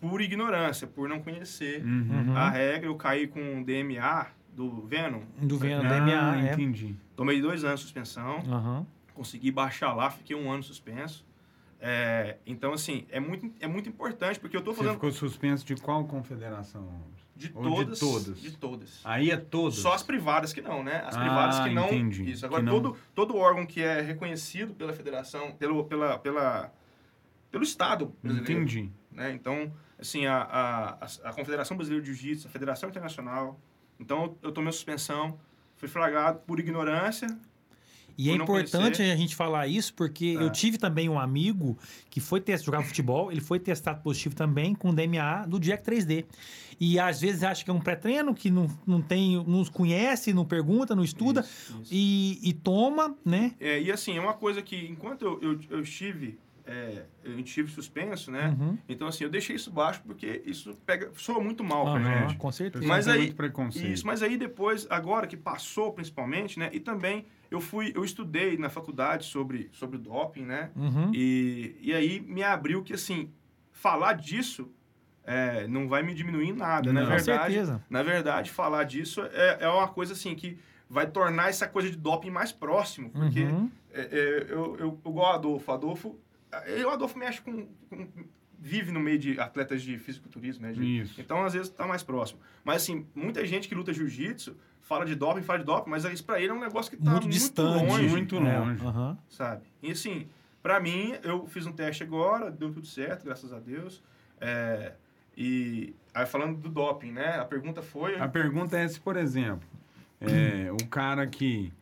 Por ignorância, por não conhecer Uhum. Uhum. a regra, eu caí com DMA do Venom. Do Venom, Ah, DMA, é. entendi. Tomei dois anos de suspensão, Aham. consegui baixar lá, fiquei um ano suspenso. É, então, assim, é muito, é muito importante, porque eu estou Você fazendo ficou suspenso de qual confederação? De ou de todas. todas? De todas. Aí é todas? Só as privadas que não, né? As Ah, privadas que não. entendi. Isso. Agora, não- todo, todo órgão que é reconhecido pela federação, pelo, pela, pela, pelo Estado brasileiro. Entendi. né? Então, assim, a, a, a- a Confederação Brasileira de Jiu-Jitsu, a Federação Internacional. Então, eu tomei a suspensão, fui flagrado por ignorância. E é Por importante conhecer. a gente falar isso porque É. eu tive também um amigo que foi testar, jogar futebol, ele foi testado positivo também com DMA do Jack 3D. E às vezes acha que é um pré-treino, que não, não tem, não conhece, não pergunta, não estuda, Isso, isso. E, e toma, né? É, e assim, é uma coisa que, enquanto eu, eu, eu estive é, eu tive suspenso, né? Uhum. Então, assim, eu deixei isso baixo porque isso pega, soa muito mal pra Aham, gente. com certeza. Mas tem aí- muito preconceito. Isso, mas aí depois, agora que passou principalmente, né? E também eu fui, eu estudei na faculdade sobre, sobre o doping, né? Uhum. E, e aí me abriu que, assim, falar disso é, não vai me diminuir em nada. Na Não. Com verdade, certeza. na verdade, falar disso é, é uma coisa, assim, que vai tornar essa coisa de doping mais próximo. Porque Uhum. é, é, eu, eu, eu igual o Adolfo. Adolfo, o Adolfo mexe com, com- vive no meio de atletas de fisiculturismo, né? de- Isso. então, às vezes, tá mais próximo. Mas, assim, muita gente que luta jiu-jitsu fala de doping, fala de doping, mas isso pra ele é um negócio que tá muito muito, distante. longe, muito É, longe. sabe? E, assim, pra mim, eu fiz um teste agora, deu tudo certo, graças a Deus. É, e aí, falando do doping, né? A pergunta foi... A pergunta é se, por exemplo, é, o cara que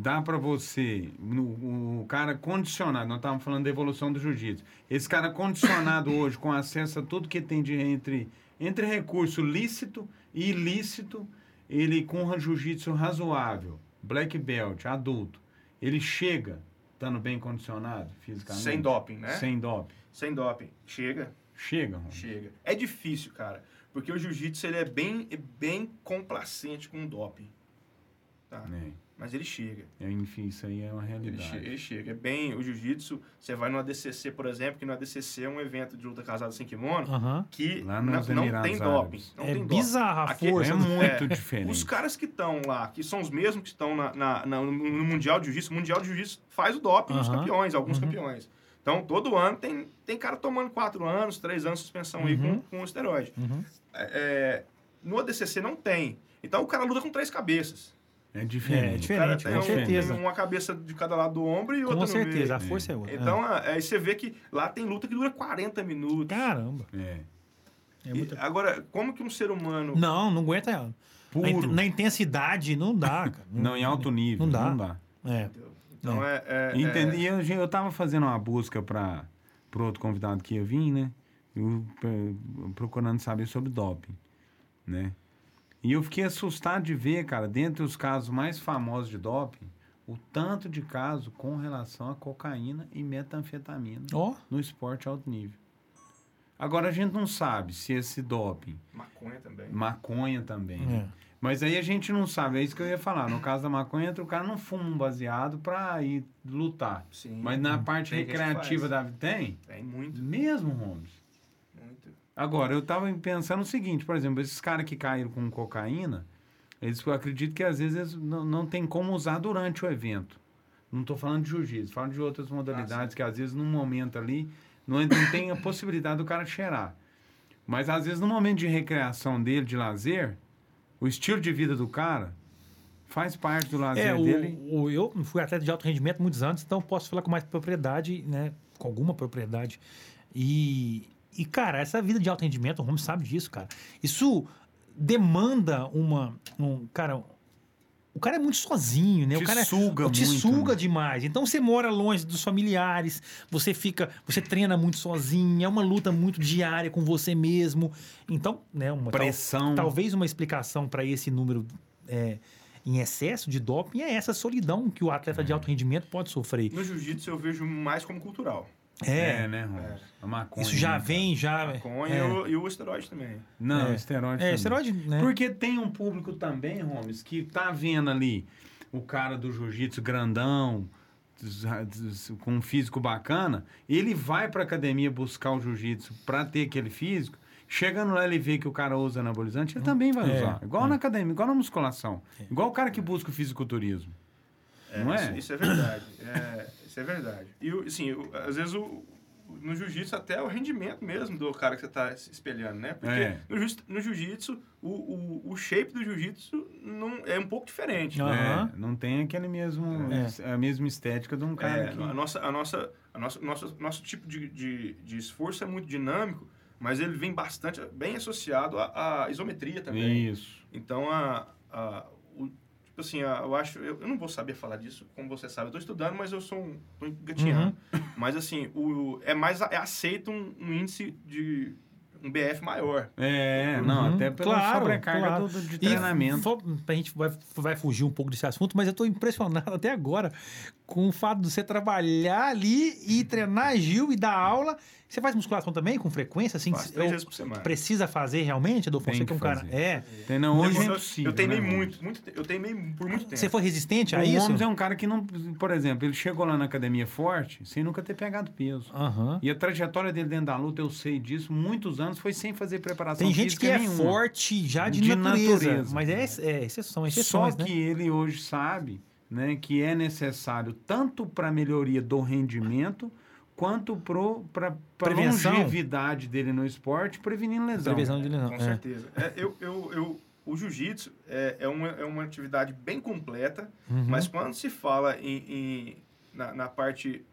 dá para você, no- o cara condicionado, nós estávamos falando da evolução do jiu-jitsu, esse cara condicionado hoje, com acesso a tudo que tem de entre, entre recurso lícito e ilícito, ele com um jiu-jitsu razoável, black belt, adulto, ele chega estando bem condicionado fisicamente? Sem doping, né? Sem doping. Sem doping. Chega. Chega, Romulo. Chega. É difícil, cara. Porque o jiu-jitsu ele é bem, é bem complacente com o doping. Tá? É, Mas ele chega. é, enfim, isso aí é uma Ele, realidade. che ele chega. É bem. O jiu-jitsu, você vai no ADCC, por exemplo, que no ADCC é um evento de luta casada sem kimono, Aham. que Lá não, nos tem doping. Não É tem doping. bizarra a Aqui- força. É muito É, diferente. Os caras que estão lá, que são os mesmos que estão na, na- na- no, Mundial de Jiu-Jitsu, o Mundial de Jiu-Jitsu faz o doping nos Aham. campeões, alguns Uhum. campeões. Então, todo ano tem, tem cara tomando quatro anos, três anos de suspensão aí Uhum. com, com esteroide. Uhum. É, no ADCC não tem. Então, o cara luta com três cabeças. É É diferente. diferente, o cara com um- certeza. tem uma cabeça de cada lado do ombro e outra Com no meio. certeza, a força é outra. Então, é, aí você vê que lá tem luta que dura 40 minutos. Caramba. É. É muito... Agora, como que um ser humano... Não, não aguenta ela. Na, in- Puro. na intensidade, não dá, cara. Não, em alto nível. Não dá. Não dá. É. Então, é... é, Entendi. Eu, eu tava fazendo uma busca para o outro convidado que ia vir, né? Eu, eh, procurando saber sobre doping, né? E eu fiquei assustado de ver, cara, dentre os casos mais famosos de doping, o tanto de caso com relação a cocaína e metanfetamina Ó, no esporte alto nível. Agora, a gente não sabe se esse doping, maconha também. maconha também, é. Mas aí a gente não sabe, é isso que eu ia falar. No caso da maconha, o cara não fuma um baseado pra ir lutar. Sim. Mas na parte recreativa da vida tem? Tem muito, Mesmo, Holmes. Agora, eu tava pensando o seguinte, por exemplo, esses caras que caíram com cocaína, eles eu acredito que às vezes eles não, não tem como usar durante o evento. Não estou falando de jiu-jitsu, falo de outras modalidades que às vezes num momento ali não, não tem a possibilidade do cara cheirar. Mas às vezes no momento de recreação dele, de lazer, o estilo de vida do cara faz parte do lazer É, o, dele. o- eu fui atleta de alto rendimento muitos anos, então posso falar com mais propriedade, né? Com alguma propriedade. E, e cara, essa vida de alto rendimento, o Holmes sabe disso, cara. Isso demanda uma. Um, cara, o cara é muito sozinho, né? Te o cara é- suga te muito, suga né? demais. Então você mora longe dos familiares, você fica, você treina muito sozinho, é uma luta muito diária com você mesmo. Então, né, uma tal- Pressão. Talvez uma explicação para esse número é, em excesso de doping é essa solidão que o atleta de alto rendimento pode sofrer. No jiu-jitsu eu vejo mais como cultural. É, né, Holmes? A maconha. isso já né, vem, já. Maconha é. e, o, e o esteroide também. Não, É. esteroide. É, também. esteroide, né? Porque tem um público também, Holmes, que tá vendo ali o cara do jiu-jitsu grandão, com um físico bacana, ele vai pra academia buscar o jiu-jitsu pra ter aquele físico. Chegando lá, ele vê que o cara usa anabolizante, ele também vai É, usar. Igual na academia, igual na musculação. Igual o cara que busca o fisiculturismo. Não é? Isso, isso é verdade. É, isso é verdade. E, assim, o- às vezes o, no jiu-jitsu até o rendimento mesmo do cara que você está se espelhando, né? Porque É. no, jiu- no jiu-jitsu, o, o, o shape do jiu-jitsu não, é um pouco diferente. Aham. É, não tem aquele mesmo, É. a mesma estética de um cara É, que... a nossa, a nossa, a nossa, nosso, nosso tipo de, de, de esforço é muito dinâmico, mas ele vem bastante, bem associado à, à isometria também. Isso. Então, a, a, tipo assim, a- eu acho... Eu, eu não vou saber falar disso, como você sabe. Eu estou estudando, mas eu sou um... Tô engatinhando. Uhum. Mas, assim, o, é mais... É aceito um, um índice de... Um BF maior. É, não, Uhum. até pela Claro, sobrecarga claro. do- de E treinamento. só- a gente vai, vai fugir um pouco desse assunto, mas eu estou impressionado até agora com o fato de você trabalhar ali e treinar Gil e dar aula. Você faz musculação também com frequência? Assim, Faço três vezes por semana. precisa fazer realmente, Adolfo? Tem Você que que é um cara. fazer. É. Tem, não, hoje eu, é eu, impossível. eu teimei né, muito, muito, eu teimei por muito tempo. Você foi resistente a O isso? Gomes é um cara que não. Por exemplo, ele chegou lá na academia forte sem nunca ter pegado peso. Aham. E a trajetória dele dentro da luta, eu sei disso, muitos anos foi sem fazer preparação Tem gente física que é nenhuma. forte já de, De natureza, natureza. Mas é, é exceção, Só exceções, que né? ele hoje sabe né, que é necessário tanto para a melhoria do rendimento quanto para a Prevenção. longevidade dele no esporte, prevenindo lesão. Previsão de lesão. Com é. certeza. É, eu, eu, eu, o jiu-jitsu é, é, uma, é uma atividade bem completa, Uhum. mas quando se fala em, em- na, na parte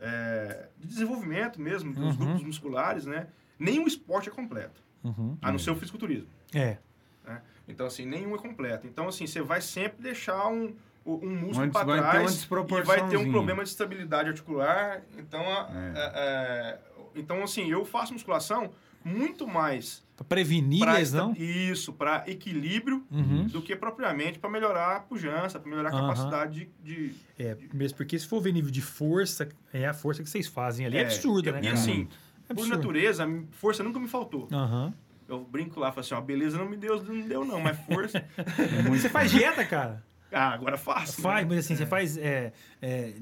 é, de desenvolvimento mesmo, dos Uhum. grupos musculares, né? Nenhum esporte é completo, Uhum. a não ser o fisiculturismo. É. né? Então, assim, nenhum é completo. Então, assim, você vai sempre deixar um, um músculo para vai ter uma trás e vai ter um problema de estabilidade articular. Então, a- É. é, é, então assim, eu faço musculação muito mais Pra prevenir pra lesão. isso, para equilíbrio Uhum. do que propriamente para melhorar a pujança, para melhorar a Aham. capacidade de, de- É, mesmo porque se for ver nível de força, é a força que vocês fazem ali. É, É, absurda, né? e cara? assim, É por natureza, força nunca me faltou. Aham. Eu brinco lá, falo assim, ó, beleza não me deu, não deu não, mas força, É muito Você faz dieta, cara? Ah, agora faço. Faz, né? mas assim, você faz. é, é,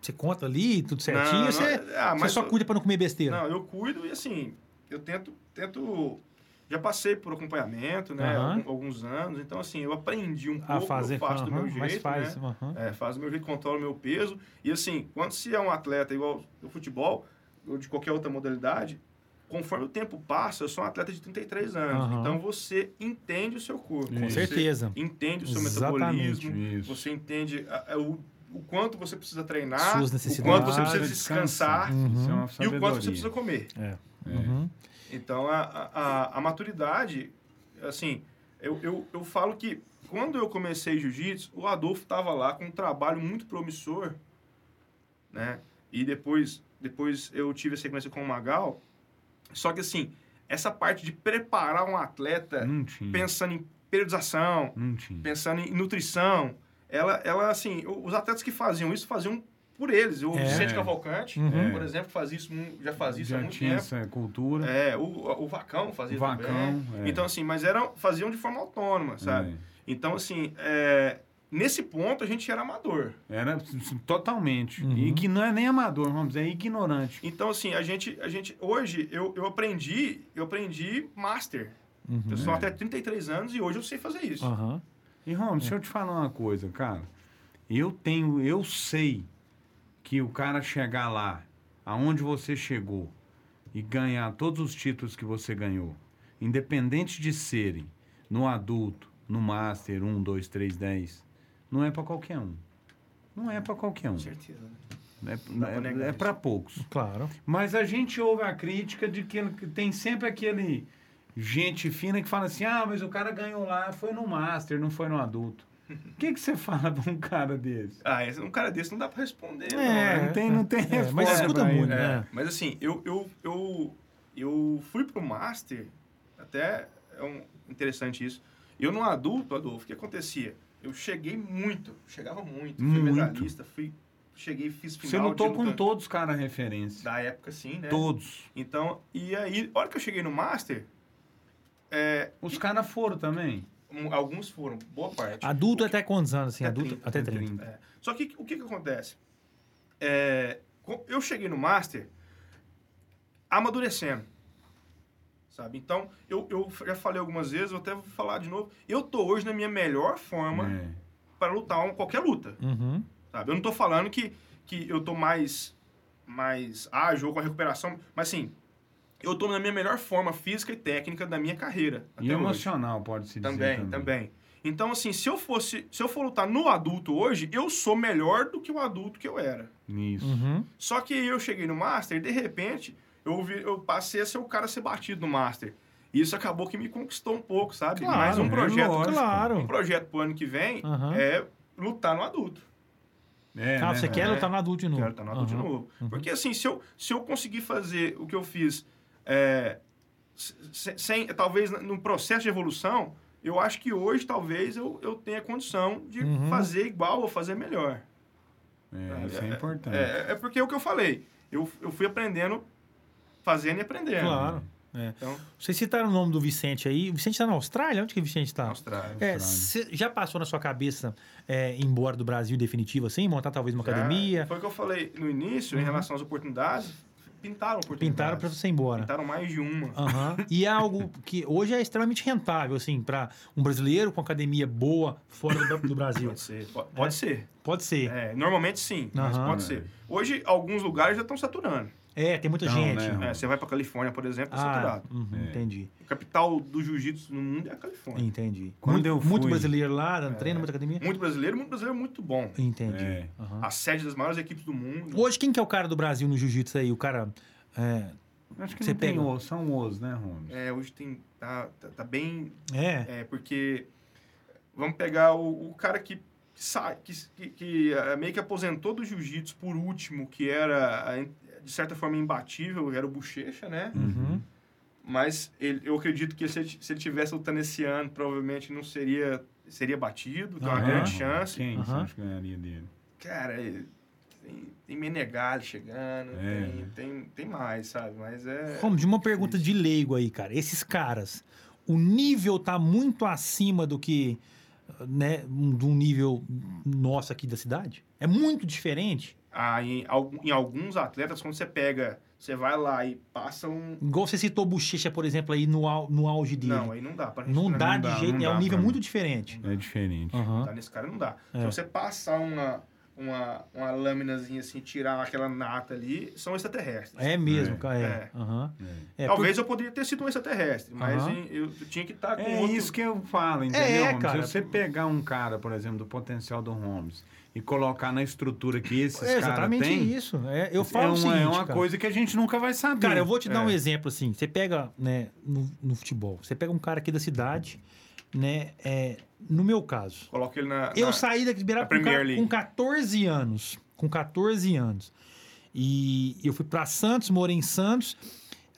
você conta ali, tudo certinho, Não, você, não, ah, você só eu- cuida pra não comer besteira? Não, eu cuido e assim, eu tento, tento. Já passei por acompanhamento, né? Algum- Alguns anos. Então, assim, eu aprendi um a pouco, fazer. eu faço do meu jeito. mas faz. né? aham. É, faço do meu jeito, controlo o meu peso. E assim, quando se é um atleta igual do futebol, ou de qualquer outra modalidade, conforme o tempo passa, eu sou um atleta de 33 anos. Aham. Então você entende o seu corpo. Com certeza. Entende o seu Exatamente. metabolismo. Isso. Você entende a- a- o, o quanto você precisa treinar, Suas o quanto você precisa Descansar. descansar Uhum. É e o quanto você precisa comer. É. É. Uhum. Então, a, a, a- a maturidade, assim, eu, eu, eu falo que quando eu comecei jiu-jitsu, o Adolfo estava lá com um trabalho muito promissor, né? E depois, depois eu tive a sequência com o Magal. Só que, assim, essa parte de preparar um atleta pensando em periodização, pensando em nutrição, ela, ela assim, os atletas que faziam isso faziam por eles. O É. Vicente Cavalcante, Uhum. por exemplo, fazia isso, já fazia isso há Já muito tinha tempo. essa cultura. É, o, o Vacão fazia O Vacão, também. é. Então, assim, mas eram, faziam de forma autônoma, sabe? Então, assim, é, nesse ponto a gente era amador. É. Era totalmente. Uhum. E que não é nem amador, vamos dizer, é ignorante. Então, assim, a gente, a gente hoje eu, eu aprendi, eu aprendi master. Uhum. Eu sou até 33 anos e hoje eu sei fazer isso. Aham. E, Rom, deixa eu te falar uma coisa, cara. Eu tenho, eu sei que o cara chegar lá, aonde você chegou, e ganhar todos os títulos que você ganhou, independente de serem no adulto, no Master 1, 2, 3, 10, não é para qualquer um. Não é para qualquer um. Com certeza. né? É, é, isso. para poucos. Claro. Mas a gente ouve a crítica de que tem sempre aquele gente fina que fala assim: ah, mas o cara ganhou lá, foi no Master, não foi no adulto. O que, que você fala pra um cara desse? Ah, esse- um cara desse não dá pra responder, não, É, né? Não tem, não tem É, mas escuta pra muito, ele. né? É, mas assim, eu, eu, eu, eu fui pro Master, até é um, interessante isso. Eu no adulto, Adolfo, o que acontecia? Eu cheguei muito, chegava muito, fui Muito. medalhista, fui, cheguei, fiz final Você lutou com todos os caras referência. da época, sim, né? Todos. Então, e aí, a hora que eu cheguei no Master, é, Os caras foram também. alguns foram, boa parte. Adulto até quantos anos, assim? Até adulto 30, até até 30. É. Só que o que, que acontece? É, eu cheguei no Master amadurecendo. Sabe? Então, eu, eu já falei algumas vezes, eu até vou falar de novo. Eu tô hoje na minha melhor forma É. para lutar uma, qualquer luta. Uhum. Sabe? Eu não tô falando que, que eu tô mais, mais ágil ou com a recuperação, mas assim, eu tô na minha melhor forma física e técnica da minha carreira. E emocional, pode-se dizer. Também, também. Então, assim, se eu fosse, se eu for lutar no adulto hoje, eu sou melhor do que o adulto que eu era. Isso. Uhum. Só que eu cheguei no Master e, de repente, eu, vi, eu passei a ser o cara a ser batido no Master. E isso acabou que me conquistou um pouco, sabe? Claro, Mas um é projeto, lógico. Claro. um projeto pro ano que vem Aham. é lutar no adulto. É, Ah, né? você quer É. lutar no adulto de novo? Quero lutar no adulto Aham. de novo. Uhum. Porque, assim, se eu, se eu conseguir fazer o que eu fiz é, se- sem, talvez no processo de evolução, eu acho que hoje talvez eu, eu tenha condição de Uhum. fazer igual ou fazer melhor. É, isso é importante. É, é porque é o que eu falei. Eu, eu fui aprendendo, fazendo e aprendendo. Claro. É. Então, Vocês citaram o nome do Vicente aí. O Vicente está na Austrália? Onde que o Vicente está? na Austrália. É, Austrália. já passou na sua cabeça é, ir embora do Brasil definitivo assim? Montar talvez uma Já academia? Foi o que eu falei no início, em relação às oportunidades. Pintaram oportunidades. Pintaram para você ir embora. Pintaram mais de uma. Aham. E é algo que hoje é extremamente rentável, assim, para um brasileiro com academia boa fora do, Brasil. Pode ser. Pode, pode ser. Pode ser. É, normalmente sim, mas Aham. pode ser. Hoje, alguns lugares já estão saturando. É, tem muita Então, gente. né? É, você vai para Califórnia, por exemplo, é Ah, saturado. uhum, É. entendi. A capital do jiu-jitsu no mundo é a Califórnia. Entendi. Quando muito, eu muito fui- brasileiro lá, dando treino, muita academia. Muito brasileiro, muito brasileiro muito bom. Entendi. É. Aham. A sede das maiores equipes do mundo. Hoje, quem que é o cara do Brasil no jiu-jitsu aí? O cara. é, Acho que Você não tem pega- osso, são os, né, Romes? É, hoje tem. Tá, tá, tá bem. é. É, porque. Vamos pegar o, o cara que sai, que, que, que, meio que aposentou do jiu-jitsu por último, que era, de certa forma, imbatível, era o Bochecha, né? Uhum. Mas ele- eu acredito que se ele, se ele tivesse lutando esse ano, provavelmente não seria, seria batido, tem uma Aham. grande chance. Quem você Aham. acha que ganharia dele? Cara, é, tem, tem Menegali chegando, É. tem, tem, tem mais, sabe? Mas é. Vamos de uma pergunta de leigo aí, cara. Esses caras, o nível tá muito acima do que, né, de um nível nosso aqui da cidade? É muito diferente? Ah, em, alguns atletas, quando você pega, você vai lá e passa um. Igual você citou Bochecha, por exemplo, aí no, au- no auge dele. Não, aí não dá. Pra Não dá não de dá, jeito. É um nível muito diferente. É diferente. Aham. Tá nesse cara não dá. É. Se você passar uma, uma, uma lâminazinha assim, tirar aquela nata ali, são extraterrestres. É mesmo, É. cara. É. É. Aham. É. É, Talvez eu poderia ter sido um extraterrestre, mas em- eu, tinha que estar com É outro... isso que eu falo, entendeu? É, cara. Se você pegar um cara, por exemplo, do potencial do Holmes e colocar na estrutura que esses É caras exatamente têm, isso. É, eu é falo uma, o seguinte, é uma cara. coisa que a gente nunca vai saber. Cara, eu vou te dar É. um exemplo assim. Você pega, né, no, no futebol, você pega um cara aqui da cidade, né, é, no meu caso, Coloca ele na... eu na- saí daqui de Beirapa na com, League. com 14 anos, com 14 anos. E eu fui pra Santos, morei em Santos.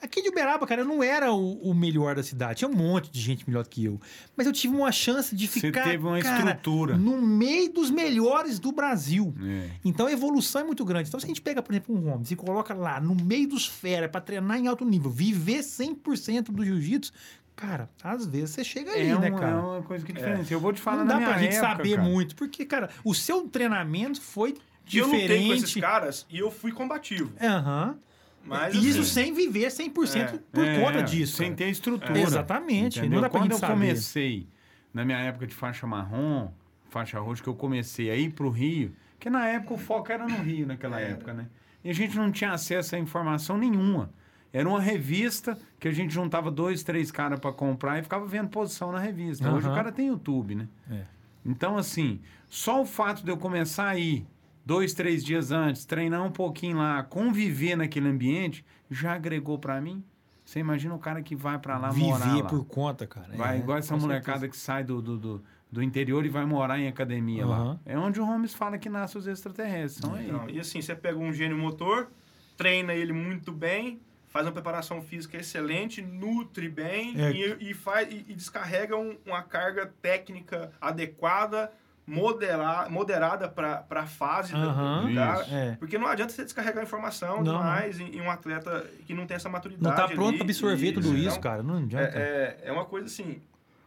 Aqui de Uberaba, cara, eu não era o, o melhor da cidade. Tinha um monte de gente melhor que eu. Mas eu tive uma chance de Você ficar teve uma cara, estrutura. no meio dos melhores do Brasil. É. Então a evolução é muito grande. Então, se a gente pega, por exemplo, um Holmes e coloca lá no meio dos fera para treinar em alto nível, viver 100% do jiu-jitsu, cara, às vezes você chega ali, É, né, é cara? uma coisa que diferencia. Eu vou te falar Não na dá minha pra gente época, saber cara. muito, porque, cara, o seu treinamento foi E eu lutei com esses diferente. caras e eu fui combativo. Aham. Mas, E Isso assim, sem viver 100% por É, conta disso. Sem ter estrutura. É. Exatamente, Entendeu? não dá Quando eu saber. comecei, na minha época de faixa marrom, faixa roxa, que eu comecei a ir pro Rio, que na época o foco era no Rio, naquela Era. época, né? E a gente não tinha acesso a informação nenhuma. Era uma revista que a gente juntava dois, três caras para comprar e ficava vendo posição na revista. Hoje Aham. o cara tem YouTube, né? É. Então, assim, só o fato de eu começar a ir dois, três dias antes, treinar um pouquinho lá, conviver naquele ambiente, já agregou para mim. Você imagina o cara que vai para lá morar Viver lá. por conta, cara. Vai, É, igual essa molecada certeza. que sai do, do, do, do interior e vai morar em academia lá. Aham. É onde o Holmes fala que nasce os extraterrestres. São aí. Não, e assim, você pega um gênio motor, treina ele muito bem, faz uma preparação física excelente, nutre bem É. e, e faz, e, e descarrega um- uma carga técnica adequada, moderar, moderada para a fase do cara. Isso. É. Porque não adianta você descarregar informação Não, demais em, em um atleta que não tem essa maturidade. Não tá pronto pra absorver e- tudo isso, então, cara. Não adianta. É, é, é uma coisa assim.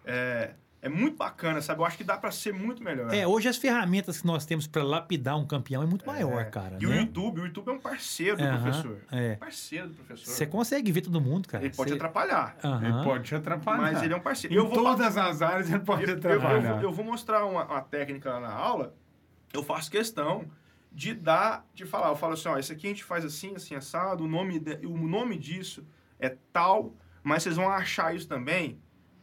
É, é muito bacana, sabe? Eu acho que dá para ser muito melhor. É, hoje as ferramentas que nós temos para lapidar um campeão é muito maior, É. cara. E o né? YouTube, o YouTube é um parceiro do Aham, professor. é. Parceiro do professor. Você consegue ver todo mundo, cara. Ele pode Você- atrapalhar, Aham. Ele pode te atrapalhar. mas ele é um parceiro. Em Eu vou, todas as áreas ele pode eu, te eu- eu atrapalhar. vou, eu vou mostrar uma, uma técnica lá na aula. Eu faço questão de dar, de falar. Eu falo assim, ó, esse aqui a gente faz assim, assim, assado. O nome, de- o nome disso é tal, mas vocês vão achar isso também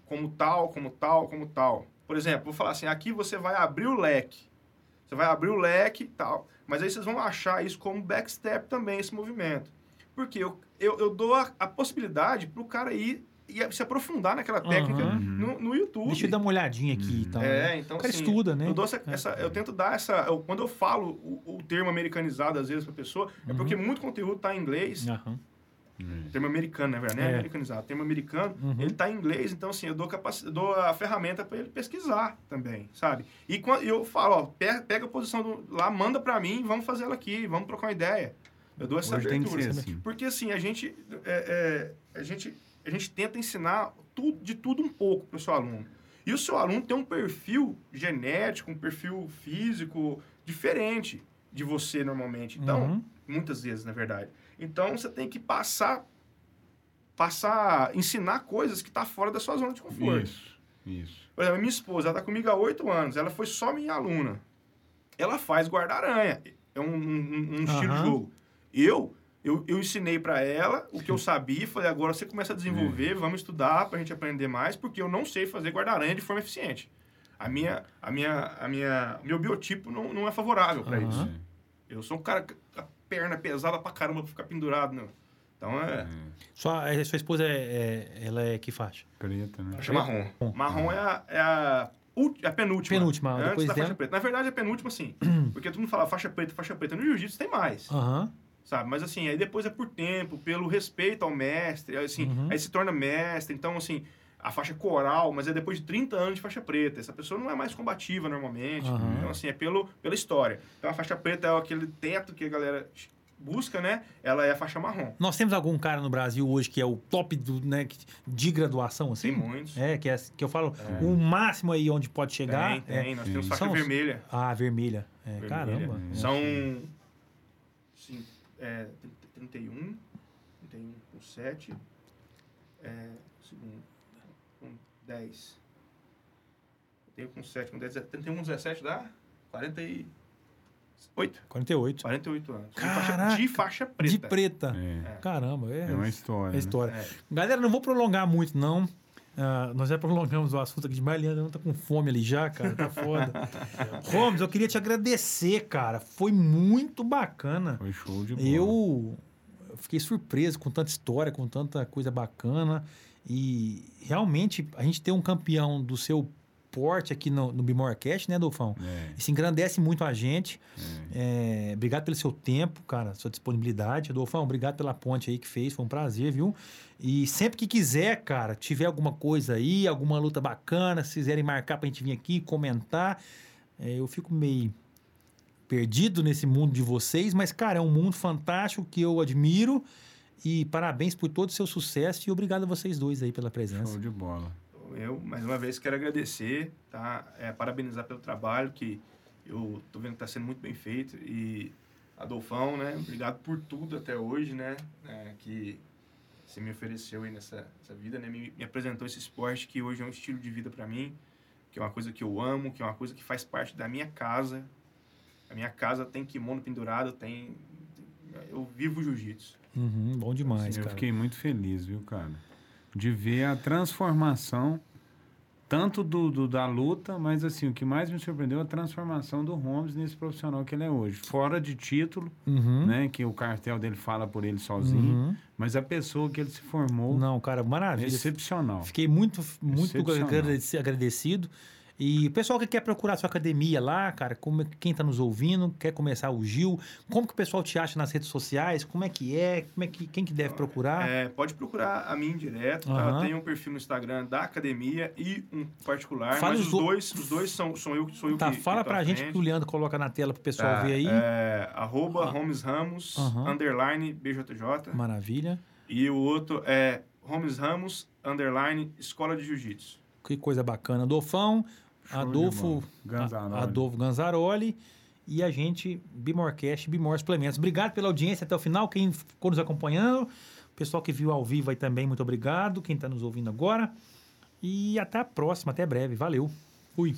como tal, como tal, como tal. Por exemplo, vou falar assim, aqui você vai abrir o leque. Você vai abrir o leque e tal. Mas aí vocês vão achar isso como backstep também, esse movimento. Porque eu, eu, eu dou a, a possibilidade para o cara ir e se aprofundar naquela técnica Aham. no, no YouTube. Deixa eu dar uma olhadinha aqui e tal. É, então O cara assim, estuda, né? Eu, dou essa, É. essa- eu tento dar essa. eu- quando eu falo o, o termo americanizado, às vezes, pra pessoa, é Uhum. porque muito conteúdo tá em inglês. Aham. Termo americano, na verdade, não é, americanizado. Termo americano, Uhum. ele tá em inglês, então assim, eu dou, eu dou a ferramenta para ele pesquisar também, sabe? E quando eu falo, ó, pe- pega a posição do, lá, manda para mim, vamos fazer ela aqui, vamos trocar uma ideia. Eu dou essa Hoje abertura. assim. Porque assim, a gente, é, é, a gente, a gente tenta ensinar tudo, de tudo um pouco para o seu aluno. E o seu aluno tem um perfil genético, um perfil físico diferente de você normalmente. Então, Uhum. muitas vezes, na verdade. Então, você tem que passar, passar, ensinar coisas que tá fora da sua zona de conforto. Isso, isso. Por exemplo, minha esposa, ela tá comigo há oito anos, ela foi só minha aluna. Ela faz guarda-aranha, é um, um- um estilo de jogo. Eu, eu, eu ensinei para ela o que eu sabia, falei, agora você começa a desenvolver, vamos estudar pra gente aprender mais, porque eu não sei fazer guarda-aranha de forma eficiente. A minha, a minha, a minha, meu biotipo não, não é favorável para Aham. isso. Eu sou um cara a perna pesada pra caramba pra ficar pendurado, né? Então é. Sua, a sua esposa é, é- ela é que faixa? Preta, né? Faixa marrom. Marrom é a, é a, ulti- a penúltima. Penúltima, Antes depois da faixa dela. preta. Na verdade, é penúltima, sim. porque todo mundo fala faixa preta, faixa preta. No jiu-jitsu tem mais, Aham. sabe? Mas assim, aí depois é por tempo, pelo respeito ao mestre, assim, Uhum. aí se torna mestre. Então, assim, a faixa coral, mas é depois de 30 anos de faixa preta. Essa pessoa não é mais combativa normalmente. Aham. Então, assim, é pelo, pela história. Então, a faixa preta é aquele teto que a galera busca, né? Ela é a faixa marrom. Nós temos algum cara no Brasil hoje que é o top do, né, de graduação, assim? Tem muitos. É, que, é, que eu falo, o máximo aí onde pode chegar. Tem, tem. é- Nós temos faixa São vermelha. Ah, vermelha. É, Vermelha. caramba. É. São sim, é, 31, 31 com 7, é, segundo, 10. Eu tenho com 7, com 10, 31 com 17 dá 48. 48. 48 anos. De Caraca! faixa, de faixa preta. De preta. É. Caramba, é, É uma história. é né? história. É. Galera, não vou prolongar muito, não. Ah, nós já prolongamos o assunto aqui demais. Leandro não tá com fome ali já, cara. Tá foda. Holmes, eu queria te agradecer, cara. Foi muito bacana. Foi show de bola. Eu fiquei surpreso com tanta história, com tanta coisa bacana. E realmente a gente tem um campeão do seu porte aqui no, no Bimorcast, né, Dolfão? É, Isso engrandece muito a gente. é. É, obrigado pelo seu tempo, cara, sua disponibilidade. Adolfão, obrigado pela ponte aí que fez, foi um prazer, viu? E sempre que quiser, cara, tiver alguma coisa aí, alguma luta bacana, se quiserem marcar pra gente vir aqui comentar, é, eu fico meio perdido nesse mundo de vocês, mas, cara, é um mundo fantástico que eu admiro e parabéns por todo o seu sucesso e obrigado a vocês dois aí pela presença. Show de bola. Eu, mais uma vez, quero agradecer, tá? É, parabenizar pelo trabalho, que eu tô vendo que está sendo muito bem feito. E, Adolfão, né? Obrigado por tudo até hoje, né? É, que você me ofereceu aí nessa, nessa vida, né? Me, me apresentou esse esporte que hoje é um estilo de vida para mim, que é uma coisa que eu amo, que é uma coisa que faz parte da minha casa. A minha casa tem kimono pendurado, tem... Eu vivo jiu-jitsu. Uhum, bom demais, eu cara. fiquei muito feliz, viu, cara? De ver a transformação, tanto do, do- da luta, mas assim, o que mais me surpreendeu é a transformação do Holmes nesse profissional que ele é hoje. Fora de título, Uhum, né? Que o cartel dele fala por ele sozinho, uhum. mas a pessoa que ele se formou Não, cara, maravilha. excepcional. Fiquei muito, muito agradecido. E o pessoal que quer procurar sua academia lá, cara, como, é- quem está nos ouvindo, quer começar o Gil, como que o pessoal te acha nas redes sociais? Como é que é? Como é que, quem que deve procurar? É, pode procurar a mim direto, tá? Aham. Tem um perfil no Instagram da academia e um particular, Fala mas os do- dois, os dois são, são eu, sou eu tá, que fala que pra gente que o Leandro coloca na tela pro pessoal Tá, ver aí. É, arroba Ah. Holmes Ramos, Aham. underline BJJ. Maravilha. E o outro é Holmes Ramos, underline Escola de Jiu-Jitsu. Que coisa bacana. De Adolfo. Ganzaroli. Adolfo Ganzaroli e a gente, Bimorcast, Bimor Suplementos. Obrigado pela audiência até o final, quem ficou nos acompanhando, o pessoal que viu ao vivo aí também, muito obrigado, quem está nos ouvindo agora. E até a próxima, até breve. Valeu. Fui.